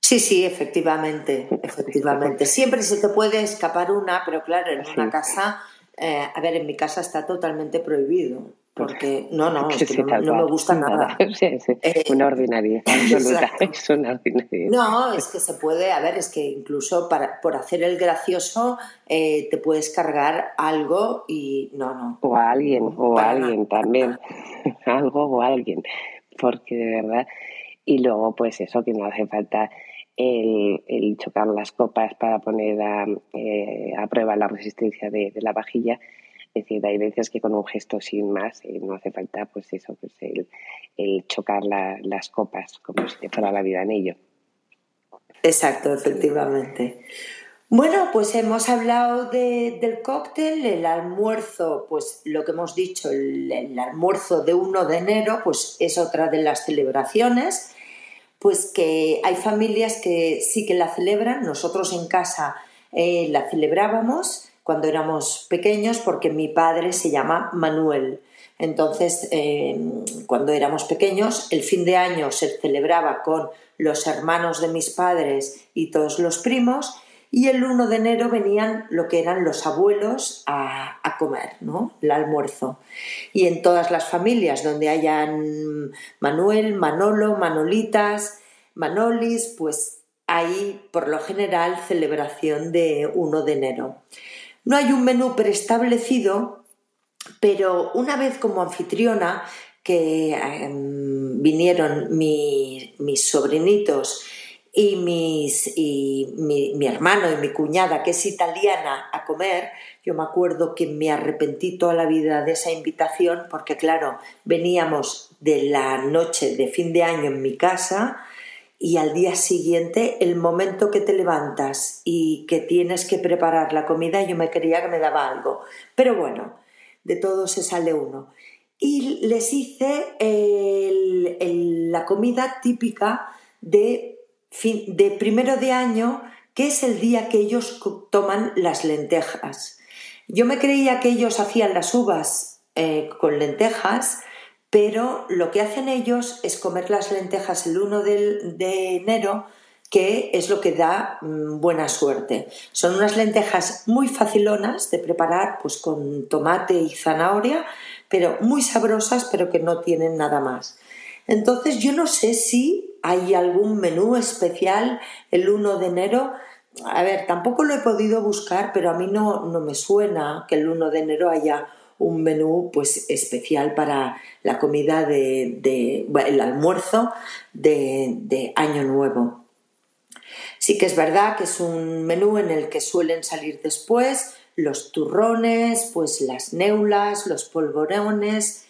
Sí, sí, efectivamente, efectivamente. (laughs) Siempre se te puede escapar una, pero claro, en una casa, eh, a ver, en mi casa está totalmente prohibido porque no, no, (laughs) es que no, me gusta nada. (laughs) Sí, sí. Eh, una ordinaria, (laughs) absoluta, es una ordinaria. No, es que se puede, a ver, es que incluso para, por hacer el gracioso eh, te puedes cargar algo y no, no. O a alguien, o a alguien también, algo o a alguien, porque de verdad, y luego pues eso, que no hace falta el, el chocar las copas para poner a, eh, a prueba la resistencia de, de la vajilla, es decir, hay veces que con un gesto sin más eh, no hace falta pues eso, pues el, chocar las copas como si te fuera la vida en ello. Exacto, efectivamente. Bueno, pues hemos hablado del cóctel, el almuerzo, pues lo que hemos dicho, el, almuerzo de 1 de enero, pues es otra de las celebraciones, pues que hay familias que sí que la celebran, nosotros en casa eh, la celebrábamos, cuando éramos pequeños porque mi padre se llama Manuel. Entonces, eh, cuando éramos pequeños, el fin de año se celebraba con los hermanos de mis padres y todos los primos, y el 1 de enero venían lo que eran los abuelos a, a, comer, ¿no? El almuerzo. Y en todas las familias donde hayan Manuel, Manolo, Manolitas, Manolis, pues hay por lo general celebración de 1 de enero. No hay un menú preestablecido, pero una vez como anfitriona que em, vinieron mis sobrinitos y, mis, y mi, hermano y mi cuñada, que es italiana, a comer, yo me acuerdo que me arrepentí toda la vida de esa invitación porque, claro, veníamos de la noche de fin de año en mi casa, y al día siguiente, el momento que te levantas y que tienes que preparar la comida, yo me quería que me daba algo. Pero bueno, de todo se sale uno. Y les hice la comida típica de, de primero de año, que es el día que ellos toman las lentejas. Yo me creía que ellos hacían las uvas eh, con lentejas, pero lo que hacen ellos es comer las lentejas el 1 de enero, que es lo que da mm, buena suerte. Son unas lentejas muy facilonas de preparar, pues con tomate y zanahoria, pero muy sabrosas, pero que no tienen nada más. Entonces yo no sé si hay algún menú especial el 1 de enero. A ver, tampoco lo he podido buscar, pero a mí no, no me suena que el 1 de enero haya un menú pues especial para la comida de, el almuerzo de, año nuevo. Sí que es verdad que es un menú en el que suelen salir después los turrones, pues las neulas, los polvorones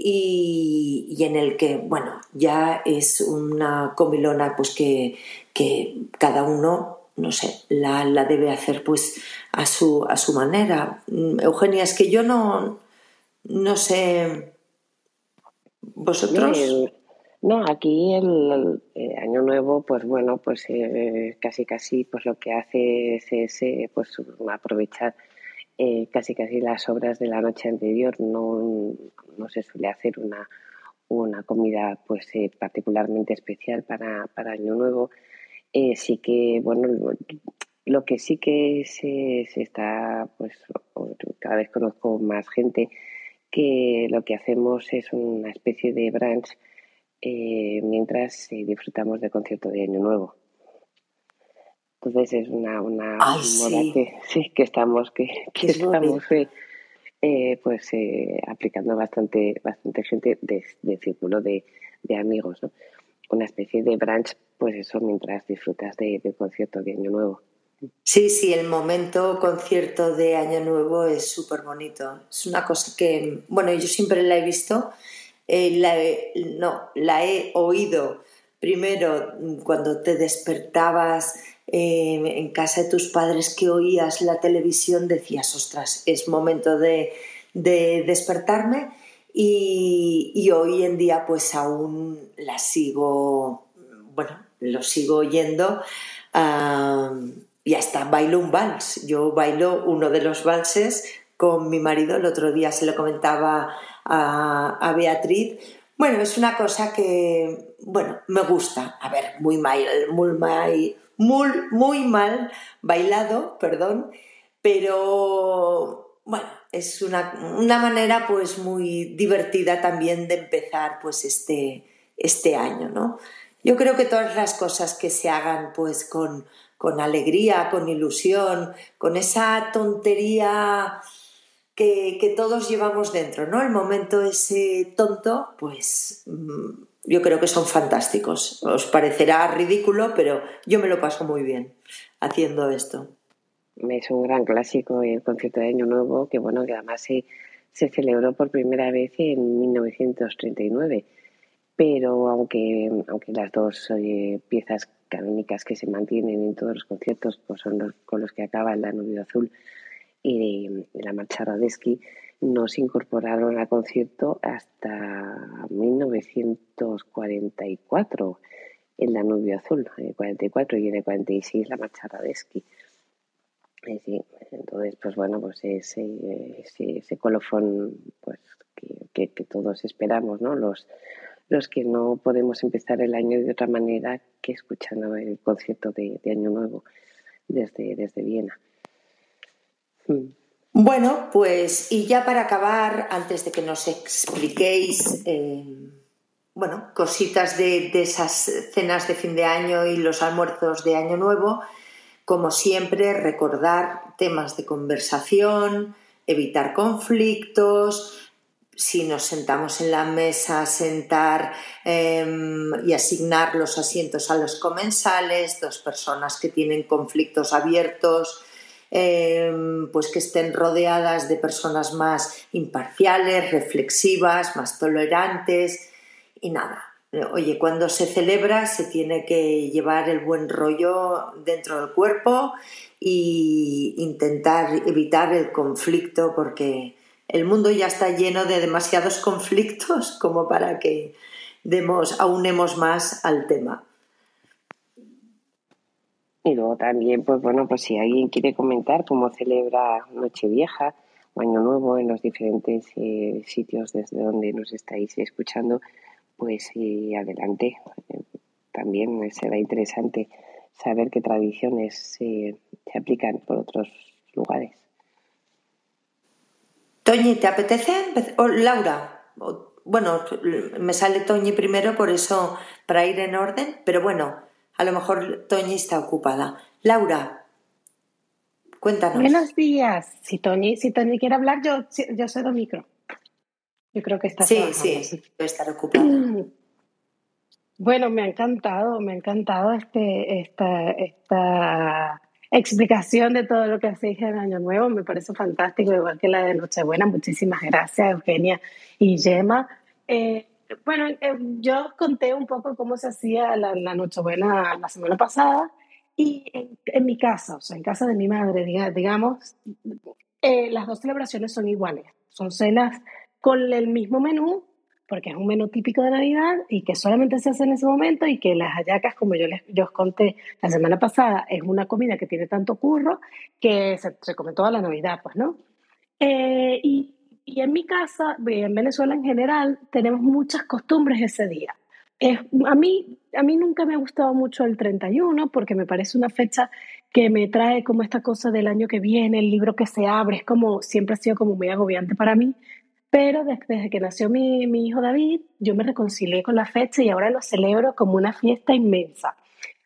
y, en el que, bueno, ya es una comilona pues que, que cada uno no sé, la, la, debe hacer pues a su, a su manera. Mm, Eugenia, es que yo no, no sé, vosotros. no, aquí el, año nuevo, pues bueno, pues eh, casi casi, pues lo que hace es, eh, pues aprovechar eh, casi casi las obras de la noche anterior. No, no se suele hacer una, una comida pues particularmente especial para, para año nuevo eh, sí que, bueno, Lo que sí que se, se está, pues cada vez conozco más gente que lo que hacemos es una especie de branch eh, mientras eh, disfrutamos del concierto de Año Nuevo. Entonces es una, una moda que, sí, que estamos, que, que estamos eh, pues aplicando bastante, bastante gente de, círculo de, de amigos, ¿no? Una especie de branch, pues eso, mientras disfrutas del concierto de Año Nuevo. Sí, sí, el momento concierto de Año Nuevo es súper bonito. Es una cosa que, bueno, yo siempre la he visto, eh, la no, la he oído primero cuando te despertabas en casa de tus padres que oías la televisión, decías, ostras, es momento de, despertarme y, hoy en día pues aún la sigo, bueno, lo sigo oyendo y hasta bailo un vals. Yo bailo uno de los valses con mi marido, el otro día se lo comentaba a, Beatriz. Bueno, es una cosa que, bueno, me gusta. A ver, muy mal, muy mal, muy, mal bailado, perdón, pero bueno, es una, una, manera pues muy divertida también de empezar pues este, este año, ¿no? Yo creo que todas las cosas que se hagan pues con, con alegría, con ilusión, con esa tontería que, todos llevamos dentro, ¿no? El momento ese tonto, pues mm, yo creo que son fantásticos. Os parecerá ridículo, pero yo me lo paso muy bien haciendo esto. Es un gran clásico el concierto de Año Nuevo, que bueno, que además se, se celebró por primera vez en 1939 pero aunque, aunque las dos piezas canónicas que se mantienen en todos los conciertos pues son los con los que acaba el Danubio Azul y, la Marcha Radetzky, no se incorporaron al concierto hasta 1944 el Danubio Azul, en el 44 y en el 46 la Marcha Radetzky. Sí, entonces, pues bueno, pues ese, ese, colofón pues, que, todos esperamos, ¿no? Los, los que no podemos empezar el año de otra manera que escuchando el concierto de, Año Nuevo desde, desde Viena. Mm. Bueno, pues y ya para acabar, antes de que nos expliquéis, eh, bueno, cositas de, de, esas cenas de fin de año y los almuerzos de Año Nuevo, como siempre, recordar temas de conversación, evitar conflictos, si nos sentamos en la mesa, sentar em, y asignar los asientos a los comensales, dos personas que tienen conflictos abiertos, em, pues que estén rodeadas de personas más imparciales, reflexivas, más tolerantes y nada. Oye, cuando se celebra se tiene que llevar el buen rollo dentro del cuerpo e intentar evitar el conflicto porque el mundo ya está lleno de demasiados (laughs) conflictos como para que demos, aunemos más al tema. Y luego también, pues bueno, pues si alguien quiere comentar cómo celebra Nochevieja o Año Nuevo en los diferentes eh, sitios desde donde nos estáis escuchando, pues adelante. también será interesante saber qué tradiciones se aplican por otros lugares. Toñi, ¿te apetece? Laura, bueno, me sale Toñi primero, por eso, para ir en orden, pero bueno, a lo mejor Toñi está ocupada. Laura, cuéntanos. Buenos días. Si Toñi, si Toñi quiere hablar, yo, yo cedo micro. Yo creo que está Sí, sí, sí, debe estar ocupada. (clears throat) Bueno, me ha encantado, me ha encantado este, esta, esta explicación de todo lo que hacéis en Año Nuevo. Me parece fantástico, igual que la de Nochebuena. Muchísimas gracias, Eugenia y Gemma. Eh, bueno, eh, yo conté un poco cómo se hacía la, Nochebuena la semana pasada y en, mi casa, o sea, en casa de mi madre, digamos, eh, las dos celebraciones son iguales. Son cenas con el mismo menú, porque es un menú típico de Navidad y que solamente se hace en ese momento y que las hallacas, como yo les os conté la semana pasada, es una comida que tiene tanto curro que se, se come toda la Navidad, pues, ¿no? Eh, y, y, en mi casa, en Venezuela en general, tenemos muchas costumbres ese día. Es, a mí a mí nunca me ha gustado mucho el 31 porque me parece una fecha que me trae como esta cosa del año que viene, el libro que se abre, es como, siempre ha sido como muy agobiante para mí. Pero desde que nació mi, mi hijo David, yo me reconcilié con la fecha y ahora lo celebro como una fiesta inmensa.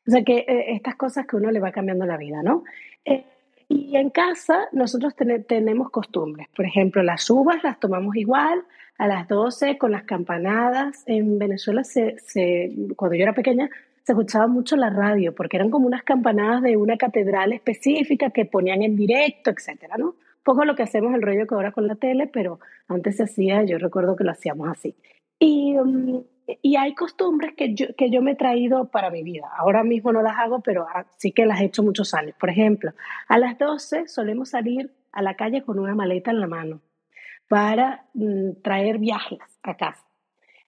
O sea que eh, estas cosas que uno le va cambiando la vida, ¿no? Eh, y en casa nosotros tenemos costumbres. Por ejemplo, las uvas las tomamos igual a las 12 con las campanadas. En Venezuela, se, se, cuando yo era pequeña, se escuchaba mucho la radio porque eran como unas campanadas de una catedral específica que ponían en directo, etcétera, ¿no? Poco lo que hacemos el rollo que ahora con la tele, pero antes se hacía, yo recuerdo que lo hacíamos así. Y, um, y hay costumbres que yo, que yo me he traído para mi vida. Ahora mismo no las hago, pero sí que las he hecho muchos años. Por ejemplo, a las 12 solemos salir a la calle con una maleta en la mano para mm, traer viajes a casa.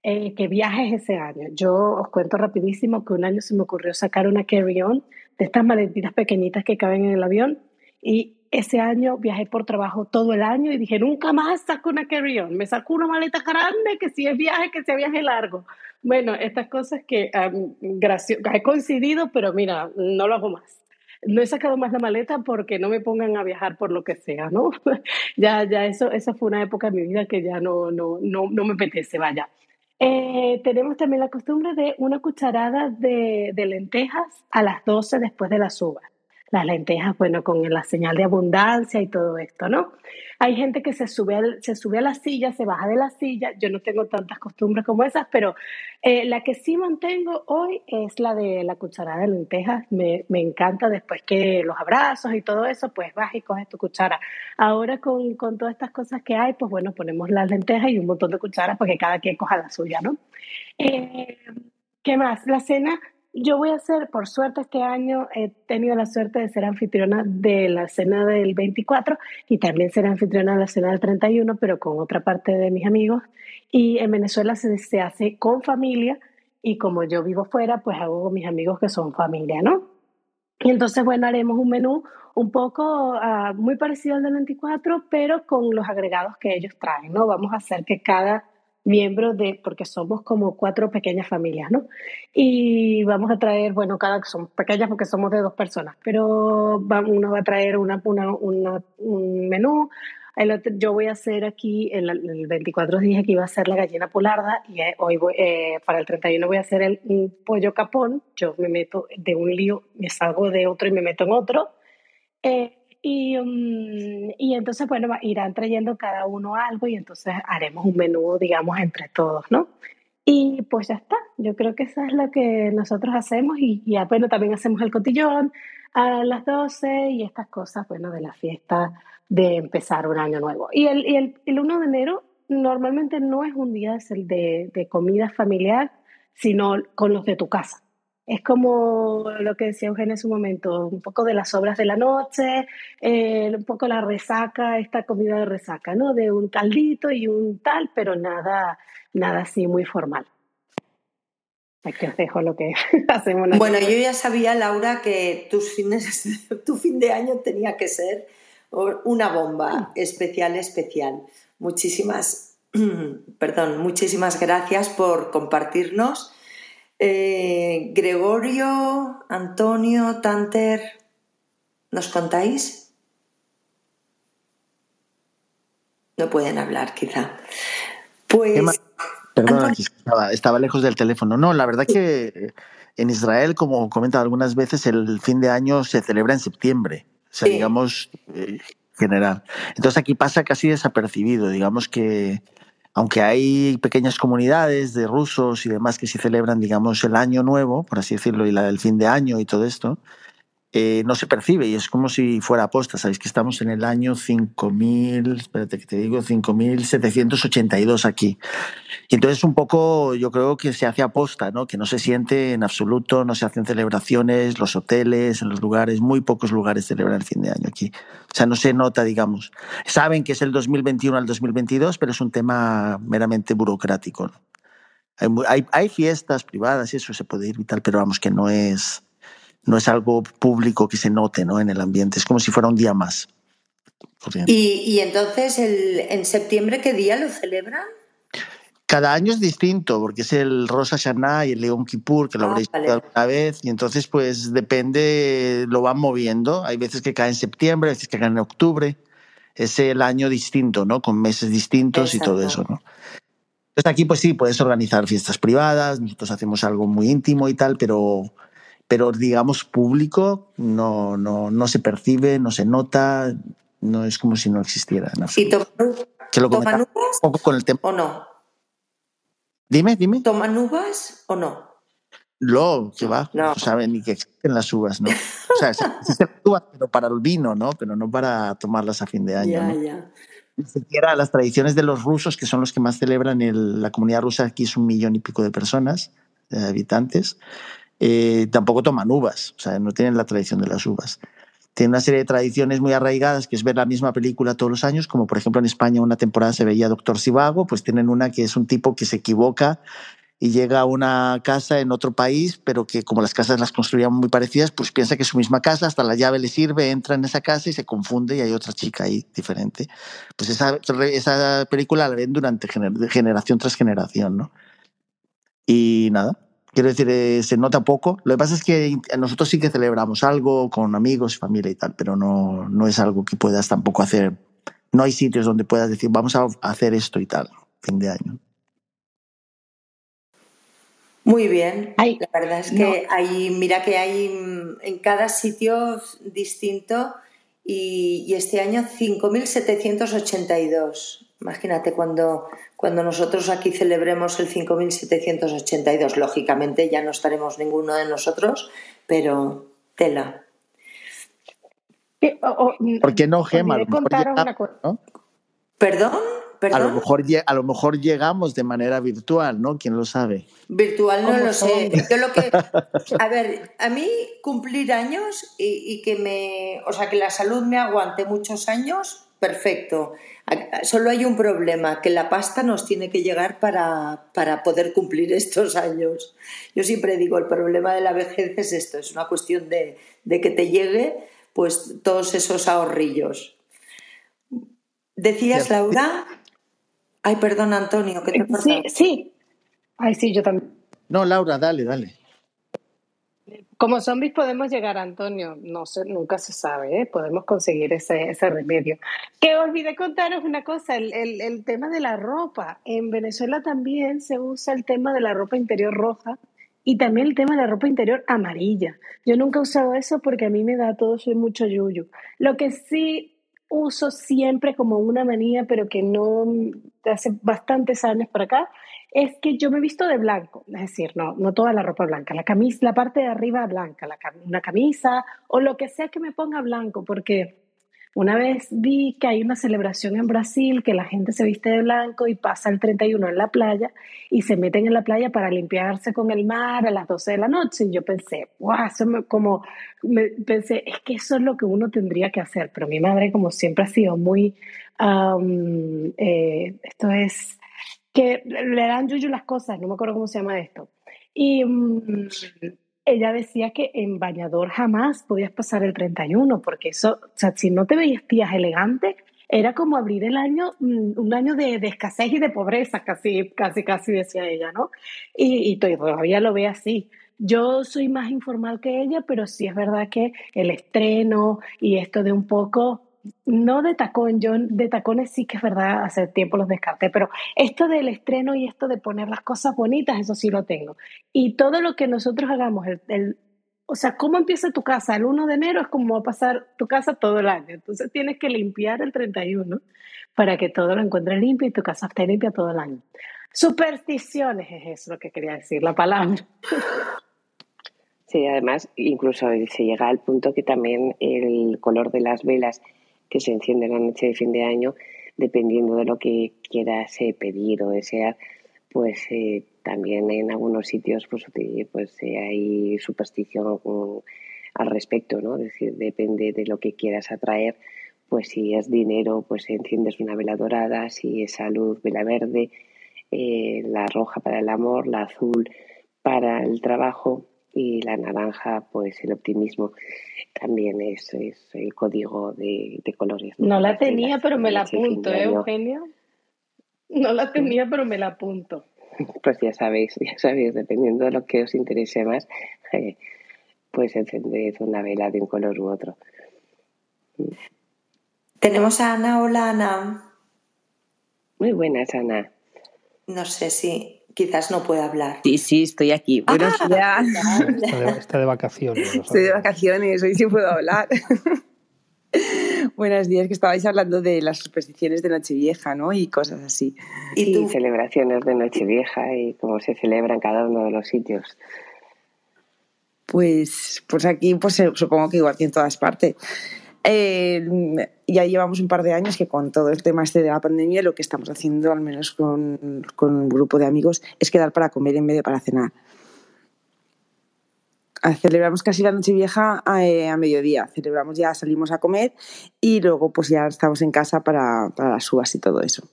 Eh, ¿Qué viajes ese año? Yo os cuento rapidísimo que un año se me ocurrió sacar una carry-on de estas maletitas pequeñitas que caben en el avión y ese año viajé por trabajo todo el año y dije, nunca más saco una carry-on, me saco una maleta grande, que si es viaje, que sea viaje largo. Bueno, estas cosas que um, he coincidido, pero mira, no lo hago más. No he sacado más la maleta porque no me pongan a viajar por lo que sea, ¿no? (laughs) ya, ya, eso, eso fue una época de mi vida que ya no, no, no, no me apetece, vaya. Eh, tenemos también la costumbre de una cucharada de, de lentejas a las 12 después de las uvas las lentejas, bueno, con la señal de abundancia y todo esto, ¿no? Hay gente que se sube, se sube a la silla, se baja de la silla, yo no tengo tantas costumbres como esas, pero eh, la que sí mantengo hoy es la de la cucharada de lentejas, me, me, encanta después que los abrazos y todo eso, pues vas y coges tu cuchara. Ahora con, con todas estas cosas que hay, pues bueno, ponemos las lentejas y un montón de cucharas porque cada quien coja la suya, ¿no? Eh, ¿Qué más? La cena yo voy a ser, por suerte este año he tenido la suerte de ser anfitriona de la cena del 24 y también ser anfitriona de la cena del 31, pero con otra parte de mis amigos. Y en Venezuela se, se hace con familia y como yo vivo fuera, pues hago con mis amigos que son familia, ¿no? Y entonces, bueno, haremos un menú un poco uh, muy parecido al del 24, pero con los agregados que ellos traen, ¿no? Vamos a hacer que cada miembros de, porque somos como cuatro pequeñas familias, ¿no? Y vamos a traer, bueno, cada son pequeñas porque somos de dos personas, pero uno va a traer una, una, un menú. El yo voy a hacer aquí, el, el, 24 dije que iba a hacer la gallina polarda y eh, hoy voy, eh, para el 31 voy a hacer el pollo capón. Yo me meto de un lío, me salgo de otro y me meto en otro. Eh, y, um, y entonces, bueno, irán trayendo cada uno algo y entonces haremos un menú, digamos, entre todos, ¿no? Y pues ya está, yo creo que eso es lo que nosotros hacemos y ya, bueno, también hacemos el cotillón a las 12 y estas cosas, bueno, de la fiesta de empezar un año nuevo. Y el, y el, el 1 de enero normalmente no es un día de, de comida familiar, sino con los de tu casa. Es como lo que decía Eugenia en su momento, un poco de las obras de la noche, eh, un poco la resaca, esta comida de resaca, ¿no? De un caldito y un tal, pero nada, nada así muy formal. Aquí os dejo lo que (laughs) hacemos. Bueno, yo ya sabía, Laura, que tus fines, tu fin de año tenía que ser una bomba especial, especial. Muchísimas, (clears throat) perdón, muchísimas gracias por compartirnos eh, Gregorio, Antonio, Tanter, ¿nos contáis? No pueden hablar, quizá. Pues. Perdón, estaba, lejos del teléfono. No, la verdad que en Israel, como comentado algunas veces, el fin de año se celebra en septiembre. O sea, digamos, eh, general. Entonces aquí pasa casi desapercibido. Digamos que aunque hay pequeñas comunidades de rusos y demás que sí celebran, digamos, el año nuevo, por así decirlo, y la del fin de año y todo esto, eh, no se percibe y es como si fuera aposta. Sabéis que estamos en el año 5000, espérate que te digo, 5782 aquí. Y entonces un poco yo creo que se hace aposta, ¿no? Que no se siente en absoluto, no se hacen celebraciones, los hoteles, en los lugares, muy pocos lugares celebran el fin de año aquí. O sea, no se nota, digamos. Saben que es el 2021 al 2022, pero es un tema meramente burocrático. Hay, hay, fiestas privadas y eso se puede ir y pero vamos que no es no es algo público que se note ¿no? en el ambiente, es como si fuera un día más. ¿Y, y entonces el, en septiembre qué día lo celebran? Cada año es distinto, porque es el Rosa Hashanah y el León Kippur, que lo ah, habréis visto alguna vez, y entonces pues depende, lo van moviendo. Hay veces que cae en septiembre, hay veces que cae en octubre. Es el año distinto, ¿no? Con meses distintos y todo eso, ¿no? Entonces aquí pues sí, puedes organizar fiestas privadas, nosotros hacemos algo muy íntimo y tal, pero, pero digamos público no, no, no se percibe, no se nota, no es como si no existiera. ¿Y toman, uvas? Un poco con el tema. ¿O no? Dime, dime. ¿Toman uvas o no? No, que va, no. saben ni que existen las uvas, ¿no? O sea, existen las uvas, pero para el vino, ¿no? Pero no para tomarlas a fin de año. Ya, ¿no? ya. Ni siquiera las tradiciones de los rusos, que son los que más celebran, el, la comunidad rusa aquí es un millón y pico de personas, de habitantes, eh, tampoco toman uvas, o sea, no tienen la tradición de las uvas. Tienen una serie de tradiciones muy arraigadas, que es ver la misma película todos los años, como por ejemplo en España una temporada se veía Doctor Sivago, pues tienen una que es un tipo que se equivoca y llega a una casa en otro país, pero que como las casas las construían muy parecidas, pues piensa que es su misma casa, hasta la llave le sirve, entra en esa casa y se confunde y hay otra chica ahí diferente. Pues esa, esa película la ven durante generación tras generación, ¿no? Y nada, quiero decir, eh, se nota poco. Lo que pasa es que nosotros sí que celebramos algo con amigos, familia y tal, pero no, no es algo que puedas tampoco hacer. No hay sitios donde puedas decir, vamos a hacer esto y tal, fin de año. Muy bien. la verdad es que hay, mira que hay mm, en cada sitio distinto y, y este año 5.782. Imagínate cuando, cuando nosotros aquí celebremos el 5.782. Lógicamente ya no estaremos ninguno de nosotros, pero tela. ¿Por qué no, Gema? ¿Perdón? A lo, mejor, a lo mejor llegamos de manera virtual, ¿no? ¿Quién lo sabe? Virtual no lo sé. Yo lo que, (laughs) a ver, a mí cumplir años y, que me, o sea, que la salud me aguante muchos años, perfecto. Solo hay un problema, que la pasta nos tiene que llegar para, para poder cumplir estos años. Yo siempre digo, el problema de la vejez es esto, es una cuestión de, de que te llegue pues todos esos ahorrillos. ¿Decías, Laura? Ay, perdón, Antonio, ¿qué te Sí, sí. Ay, sí, yo también. No, Laura, dale, dale. Como zombies podemos llegar, Antonio, no sé, nunca se sabe, ¿eh? podemos conseguir ese, ese remedio. Que olvidé contaros una cosa, el, el, el, tema de la ropa. En Venezuela también se usa el tema de la ropa interior roja y también el tema de la ropa interior amarilla. Yo nunca he usado eso porque a mí me da todo, soy mucho yuyu. Lo que sí uso siempre como una manía, pero que no hace bastantes años por acá, es que yo me he visto de blanco, es decir, no, no toda la ropa blanca, la camisa, la parte de arriba blanca, la, una camisa o lo que sea que me ponga blanco, porque una vez vi que hay una celebración en Brasil que la gente se viste de blanco y pasa el 31 en la playa y se meten en la playa para limpiarse con el mar a las 12 de la noche. Y yo pensé, wow, eso me, como, me, pensé, es que eso es lo que uno tendría que hacer. Pero mi madre, como siempre ha sido muy, eh, esto es, que le dan yuyu las cosas, no me acuerdo cómo se llama esto. Y mm, ella decía que en bañador jamás podías pasar el 31, porque eso, o sea, si no te vestías elegante, era como abrir el año, mm, un año de, escasez y de pobreza, casi, casi, casi decía ella, ¿no? Y, y todavía lo ve así. Yo soy más informal que ella, pero sí es verdad que el estreno y esto de un poco no de tacón, yo de tacones sí que es verdad, hace tiempo los descarté, pero esto del estreno y esto de poner las cosas bonitas, eso sí lo tengo. Y todo lo que nosotros hagamos, el, o sea, cómo empieza tu casa el 1 de enero es como va a pasar tu casa todo el año. Entonces tienes que limpiar el 31 para que todo lo encuentres limpio y tu casa esté limpia todo el año. Supersticiones es eso lo que quería decir, la palabra. Sí, además, incluso se llega al punto que también el color de las velas que se enciende la noche de fin de año, dependiendo de lo que quieras eh, pedir o desear, pues eh, también en algunos sitios pues, pues eh, hay superstición al respecto, ¿no? Es decir, depende de lo que quieras atraer, pues si es dinero, pues enciendes una vela dorada, si es salud, vela verde, la roja para el amor, la azul para el trabajo, y la naranja, pues el optimismo también es, es el código de, colores. No, la tenía, pero me la apunto, ¿eh, Eugenio? No la tenía, pero me la apunto. Pues ya sabéis, ya sabéis, dependiendo de lo que os interese más, eh, pues encended una vela de un color u otro. Tenemos a Ana. Hola, Ana. Muy buenas, Ana. No sé si quizás no puede hablar. Sí, sí, estoy aquí. Buenos ah, días. Está de, vacaciones. Estoy de vacaciones, hoy sí puedo hablar. (laughs) Buenos días, que estabais hablando de las supersticiones de Nochevieja, ¿no? Y cosas así. Y, celebraciones de Nochevieja y cómo se celebra en cada uno de los sitios. Pues, pues aquí, pues eh, supongo que igual que en todas partes. Eh, ya llevamos un par de años que con todo el tema este de la pandemia lo que estamos haciendo, al menos con, con un grupo de amigos, es quedar para comer en vez de para cenar celebramos casi la noche vieja eh, a, mediodía. Celebramos ya, salimos a comer y luego pues ya estamos en casa para, las uvas y todo eso.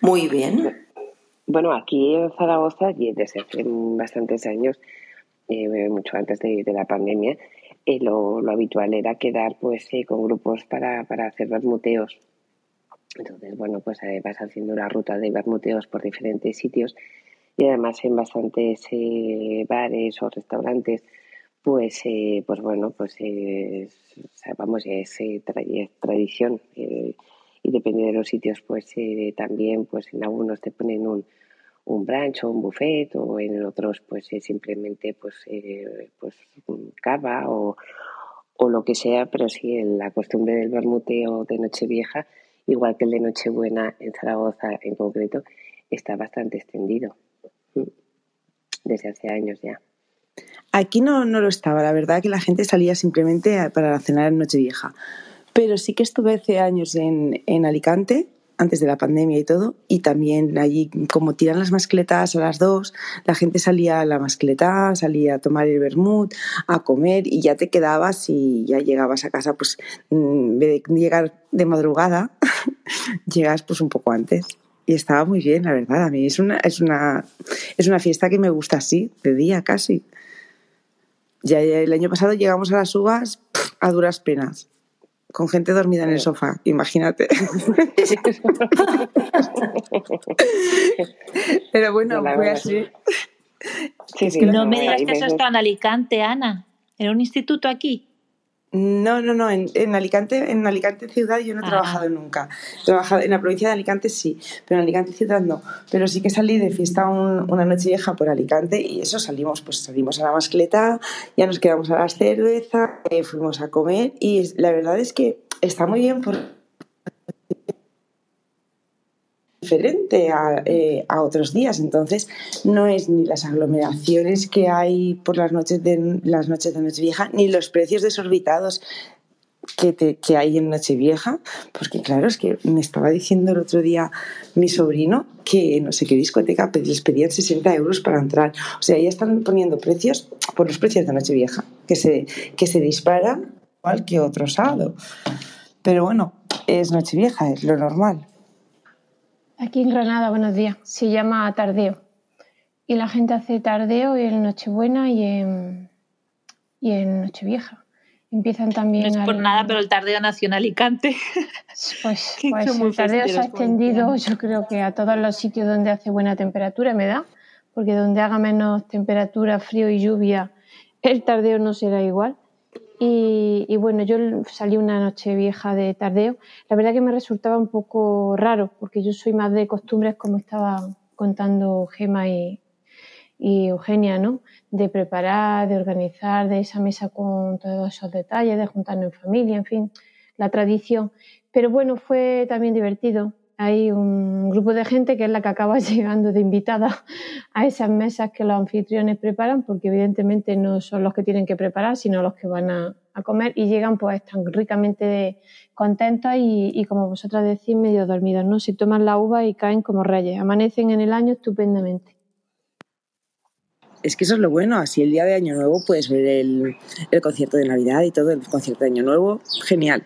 Muy bien. Bueno, aquí en Zaragoza, y desde hace bastantes años, eh, mucho antes de, la pandemia, eh, lo, habitual era quedar pues con grupos para, para hacer bermuteos. Entonces, bueno, pues vas haciendo una ruta de bermuteos por diferentes sitios y además en bastantes eh, bares o restaurantes pues eh, pues bueno pues vamos es, tradición eh, y depende de los sitios pues también pues en algunos te ponen un un brunch o un buffet o en otros pues simplemente pues pues cava o, o lo que sea pero sí la costumbre del bermuteo de Nochevieja igual que el de Nochebuena en Zaragoza en concreto está bastante extendido desde hace años ya. Aquí no, no lo estaba, la verdad que la gente salía simplemente para cenar en Nochevieja. Pero sí que estuve hace años en, en Alicante, antes de la pandemia y todo, y también allí, como tiran las mascletas a las dos, la gente salía a la mascleta, salía a tomar el vermut, a comer, y ya te quedabas y ya llegabas a casa, pues en vez de llegar de madrugada, (laughs) llegas pues un poco antes y estaba muy bien, la verdad. A mí es una, es una, es una fiesta que me gusta así, de día casi. Ya el año pasado llegamos a las uvas a duras penas, con gente dormida en el sofá, imagínate. (laughs) Pero bueno, fue así. no me digas que eso está en Alicante, Ana. ¿Era un instituto aquí? No, no, no. En, Alicante, en Alicante ciudad yo no he trabajado nunca. He trabajado en la provincia de Alicante sí, pero en Alicante ciudad no. Pero sí que salí de fiesta una noche vieja por Alicante y eso salimos, pues salimos a la mascleta, ya nos quedamos a las cervezas, eh, fuimos a comer y la verdad es que está muy bien por diferente eh, a, otros días. Entonces, no es ni las aglomeraciones que hay por las noches de las noches de Nochevieja, ni los precios desorbitados que, que hay en Nochevieja, porque claro, es que me estaba diciendo el otro día mi sobrino que no sé qué discoteca les pedían 60 euros para entrar. O sea, ya están poniendo precios por los precios de Nochevieja, que se, que se disparan igual que otro sábado. Pero bueno, es Nochevieja, es lo normal. Aquí en Granada, buenos días, se llama tardeo. Y la gente hace tardeo en Nochebuena y en, y en Nochevieja. Empiezan también. No es por nada, pero el tardeo nació en Alicante. Pues, (laughs) pues el tardeo se ha extendido, yo creo que a todos los sitios donde hace buena temperatura, me da, porque donde haga menos temperatura, frío y lluvia, el tardeo no será igual. Y, bueno, yo salí una noche vieja de tardeo. La verdad que me resultaba un poco raro, porque yo soy más de costumbres, como estaba contando Gema y, Eugenia, ¿no? De preparar, de organizar, de esa mesa con todos esos detalles, de juntarnos en familia, en fin, la tradición. Pero bueno, fue también divertido hay un grupo de gente que es la que acaba (laughs) llegando de invitada a esas mesas que los anfitriones preparan, porque evidentemente no son los que tienen que preparar, sino los que van a, comer y llegan pues tan ricamente contentos y, como vosotras decís, medio dormidos, ¿no? Se toman la uva y caen como reyes, amanecen en el año estupendamente. Es que eso es lo bueno, así el día de Año Nuevo puedes ver el, el concierto de Navidad y todo, el concierto de Año Nuevo, genial.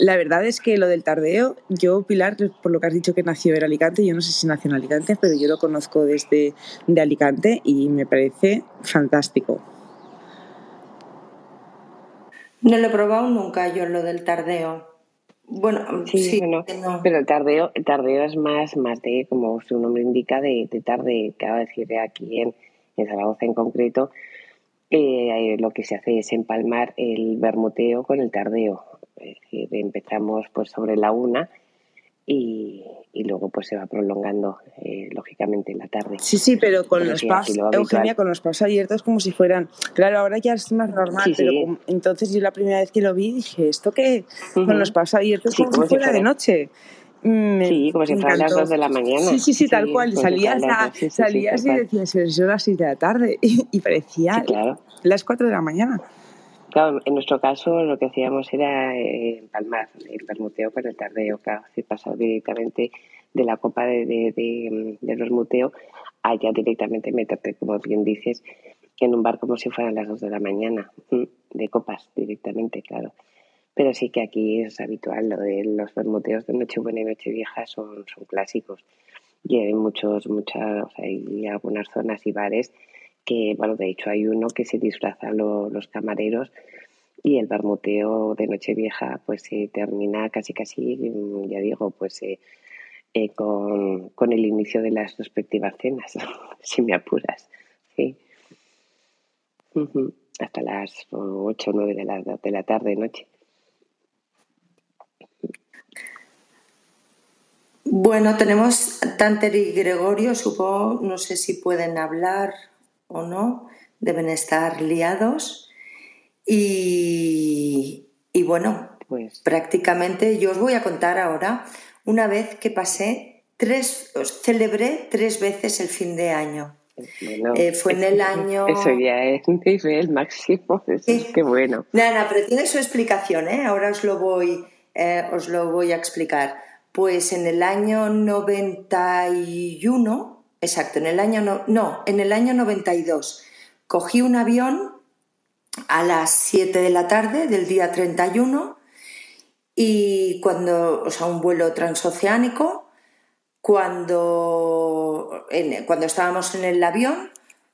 La verdad es que lo del tardeo, yo, Pilar, por lo que has dicho que nació en Alicante, yo no sé si nació en Alicante, pero yo lo conozco desde de Alicante y me parece fantástico. No lo he probado nunca yo lo del tardeo. Bueno, sí, pero el tardeo, el tardeo es más, más de, como su nombre indica, de, de tarde, que decir, aquí en, en Zaragoza en concreto, eh, lo que se hace es empalmar el bermuteo con el tardeo. Es decir, empezamos pues sobre la una y, y luego pues se va prolongando eh, lógicamente la tarde. Sí, sí, pero con los pubs, Eugenia, con los pubs abiertos como si fueran, claro, ahora ya es más normal, pero entonces yo la primera vez que lo vi dije, ¿esto qué? Con los pubs abiertos como, si fuera de noche. Sí, como si fueran las dos de la mañana. Sí, sí, sí, tal cual. Salías, salías y decías, son las 6 de la tarde. (laughs) Y, parecía las 4 de la mañana. Claro, en nuestro caso lo que hacíamos era eh, empalmar el bermuteo con el tardeo, claro, pasar directamente de la copa de, de, del bermuteo a ya directamente meterte, como bien dices, en un bar como si fueran las dos de la mañana, de copas directamente, claro. Pero sí que aquí es habitual, lo de los bermuteos de Nochebuena y Nochevieja son, son clásicos. Y hay muchos, muchas, hay algunas zonas y bares que, bueno, de hecho hay uno que se disfraza los camareros y el bermuteo de Nochevieja pues se termina casi casi, ya digo, pues eh, eh, con, con, el inicio de las respectivas cenas, (laughs) si me apuras, sí. Hasta las 8 o 9 de la, de la tarde, noche. Bueno, tenemos Tanter y Gregorio, supongo, no sé si pueden hablar o no, deben estar liados. Y, bueno, pues prácticamente yo os voy a contar ahora una vez que pasé tres, celebré tres veces el fin de año. Eh, fue en el (laughs) año. Eso ya es un nivel máximo, (laughs) eso es que bueno. Nada, pero tiene su explicación, ¿eh? ahora os lo, voy, eh, os lo voy a explicar. Pues en el año 91 exacto, en el año no, no, en el año 92 cogí un avión a las 7 de la tarde del día 31 y cuando, o sea, un vuelo transoceánico, cuando, cuando estábamos en el avión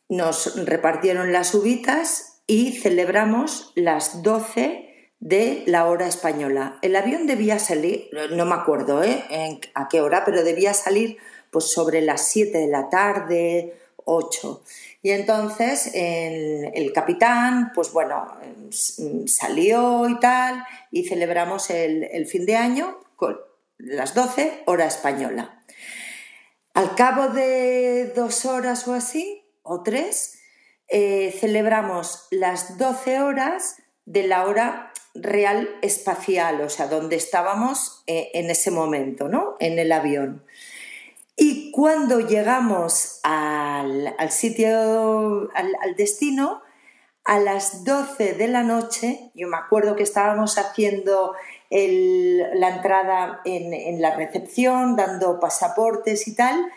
nos repartieron las uvitas y celebramos las 12 de la hora española. El avión debía salir, no me acuerdo ¿eh? a qué hora, pero debía salir pues sobre las 7 de la tarde, 8. Y entonces el, capitán, pues bueno, salió y tal, y celebramos el, fin de año con las 12, hora española. Al cabo de dos horas o así, o tres, eh, celebramos las 12 horas de la hora real espacial, o sea, donde estábamos eh, en ese momento, ¿no? En el avión. Y cuando llegamos al, sitio, al, destino, a las 12 de la noche, yo me acuerdo que estábamos haciendo la entrada en, la recepción, dando pasaportes y tal,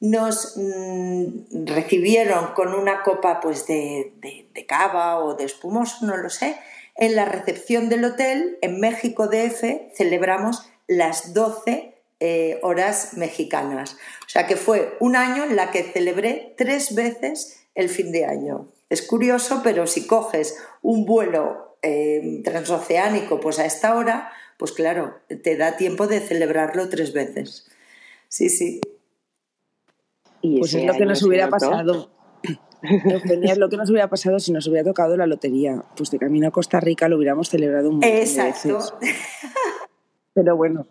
nos mm, recibieron con una copa pues de, de, cava o de espumoso, no lo sé. En la recepción del hotel, en México DF, celebramos las 12 eh, horas mexicanas. O sea que fue un año en la que celebré tres veces el fin de año. Es curioso, pero si coges un vuelo eh, transoceánico pues a esta hora, pues claro, te da tiempo de celebrarlo tres veces. Sí, sí. pues es lo que nos hubiera pasado. Lo que nos hubiera pasado si nos hubiera tocado la lotería. Pues de camino a Costa Rica lo hubiéramos celebrado un montón Exacto. Pero bueno,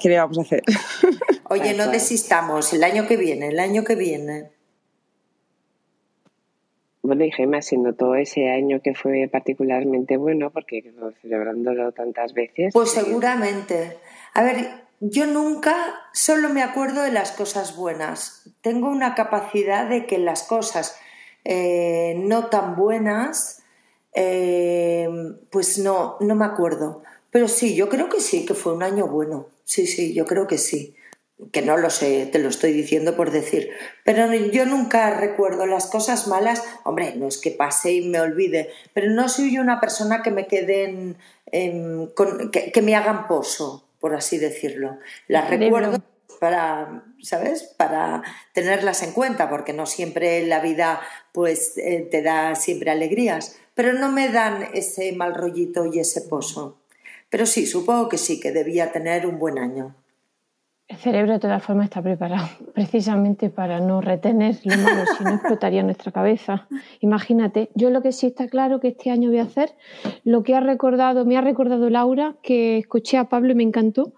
¿Qué le vamos a hacer? Oye, no desistamos, el año que viene, el año que viene. Bueno, y Gemma, se notó ese año que fue particularmente bueno, porque celebrándolo tantas veces. Pues seguramente. A ver, yo nunca solo me acuerdo de las cosas buenas. Tengo una capacidad de que las cosas eh, no tan buenas, eh, pues no, no me acuerdo. Pero sí, yo creo que sí, que fue un año bueno. Sí, sí, yo creo que sí. Que no lo sé, te lo estoy diciendo por decir. Pero yo nunca recuerdo las cosas malas. Hombre, no es que pase y me olvide, pero no soy una persona que me queden, que, me hagan pozo, por así decirlo. Las recuerdo para, ¿sabes? Para tenerlas en cuenta, porque no siempre la vida pues eh, te da siempre alegrías, pero no me dan ese mal rollito y ese pozo. Pero sí, supongo que sí, que debía tener un buen año. El cerebro de todas formas está preparado precisamente para no retener lo malo, si no explotaría nuestra cabeza. Imagínate, yo lo que sí está claro que este año voy a hacer, lo que ha recordado, me ha recordado Laura, que escuché a Pablo y me encantó,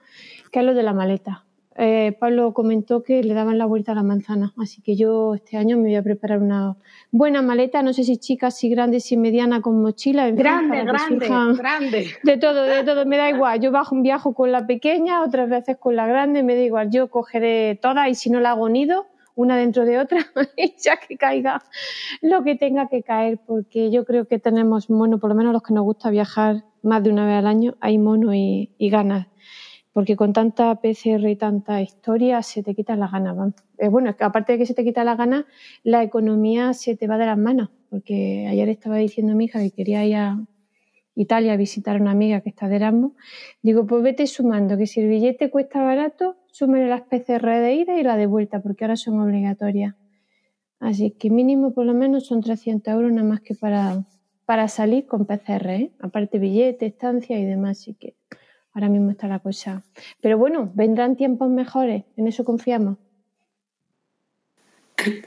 que es lo de la maleta. Eh, Pablo comentó que le daban la vuelta a la manzana, así que yo este año me voy a preparar una buena maleta, no sé si chica, si grande, si mediana, con mochila. grande, grande, grande. De todo, de todo, me da igual. Yo bajo un viaje con la pequeña, otras veces con la grande, me da igual. Yo cogeré todas y si no la hago nido, una dentro de otra, (laughs) ya que caiga lo que tenga que caer, porque yo creo que tenemos mono, por lo menos los que nos gusta viajar más de una vez al año, hay mono y ganas porque con tanta PCR y tanta historia se te quitan las ganas. Eh, bueno, aparte de que se te quita la gana, la economía se te va de las manos, porque ayer estaba diciendo mi hija que quería ir a Italia a visitar a una amiga que está de Erasmus. Digo, pues vete sumando, que si el billete cuesta barato, súmele las PCR de ida y la de vuelta, porque ahora son obligatorias. Así que mínimo por lo menos son 300 euros nada más que para, para salir con PCR, ¿eh? aparte billete, estancia y demás. Así que ahora mismo está la cosa. Pero bueno, vendrán tiempos mejores, en eso confiamos.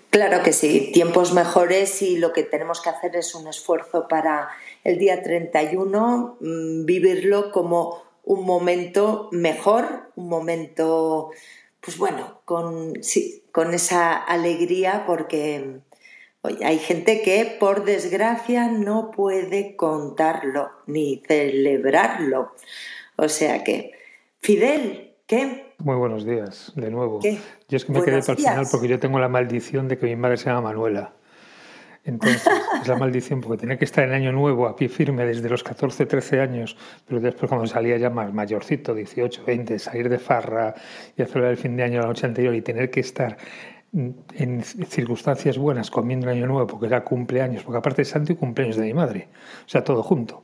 Claro que sí, tiempos mejores y lo que tenemos que hacer es un esfuerzo para el día 31 mm, vivirlo como un momento mejor, un momento, pues bueno, con, con esa alegría porque hay gente que por desgracia no puede contarlo ni celebrarlo. O sea que, Fidel, ¿qué? Muy buenos días, de nuevo. Yo es que me quedé para el final porque yo tengo la maldición de que mi madre se llama Manuela. Entonces, (laughs) es la maldición porque tenía que estar en año nuevo a pie firme desde los 14, 13 años, pero después cuando salía ya más mayorcito, 18, 20, salir de farra y hacerlo el fin de año la noche anterior y tener que estar en circunstancias buenas comiendo el año nuevo porque era cumpleaños, porque aparte es santo y cumpleaños de mi madre, o sea, todo junto.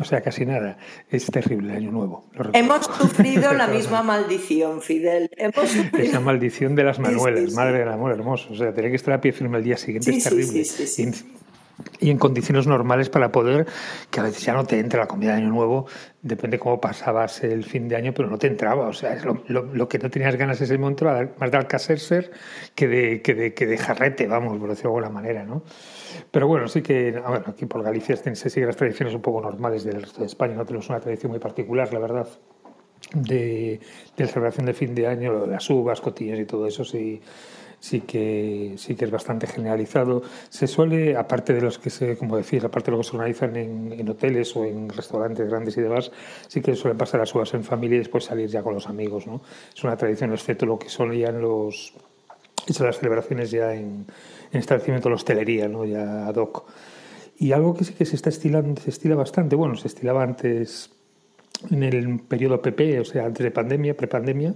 O sea, casi nada. Es terrible el año nuevo. Hemos sufrido la (laughs) misma maldición, Fidel. Hemos sufrido... Esa maldición de las Manuelas, madre del amor hermoso. O sea, tener que estar a pie firme el día siguiente es terrible. Y en, condiciones normales para poder, que a veces ya no te entra la comida de año nuevo, depende cómo pasabas el fin de año, pero no te entraba. O sea, es lo, que no tenías ganas ese momento más de alcacerser que de, que, de, que de jarrete, vamos, por decirlo de alguna manera, ¿no? Pero bueno, sí que aquí por Galicia se siguen las tradiciones un poco normales del resto de España, no tenemos una tradición muy particular, la verdad, de, de celebración de fin de año, las uvas, cotillas y todo eso sí, sí que sí que es bastante generalizado. Se suele, aparte de los que se, como decir, aparte de que se organizan en, en, hoteles o en restaurantes grandes y demás, sí que suelen pasar las uvas en familia y después salir ya con los amigos, ¿no? Es una tradición, excepto lo que solían los las celebraciones ya en, en establecimiento de hostelería, ¿no? ya ad hoc. Y algo que sí que se está estilando, se estila bastante, bueno, se estilaba antes en el periodo PP, o sea, antes de pandemia, prepandemia,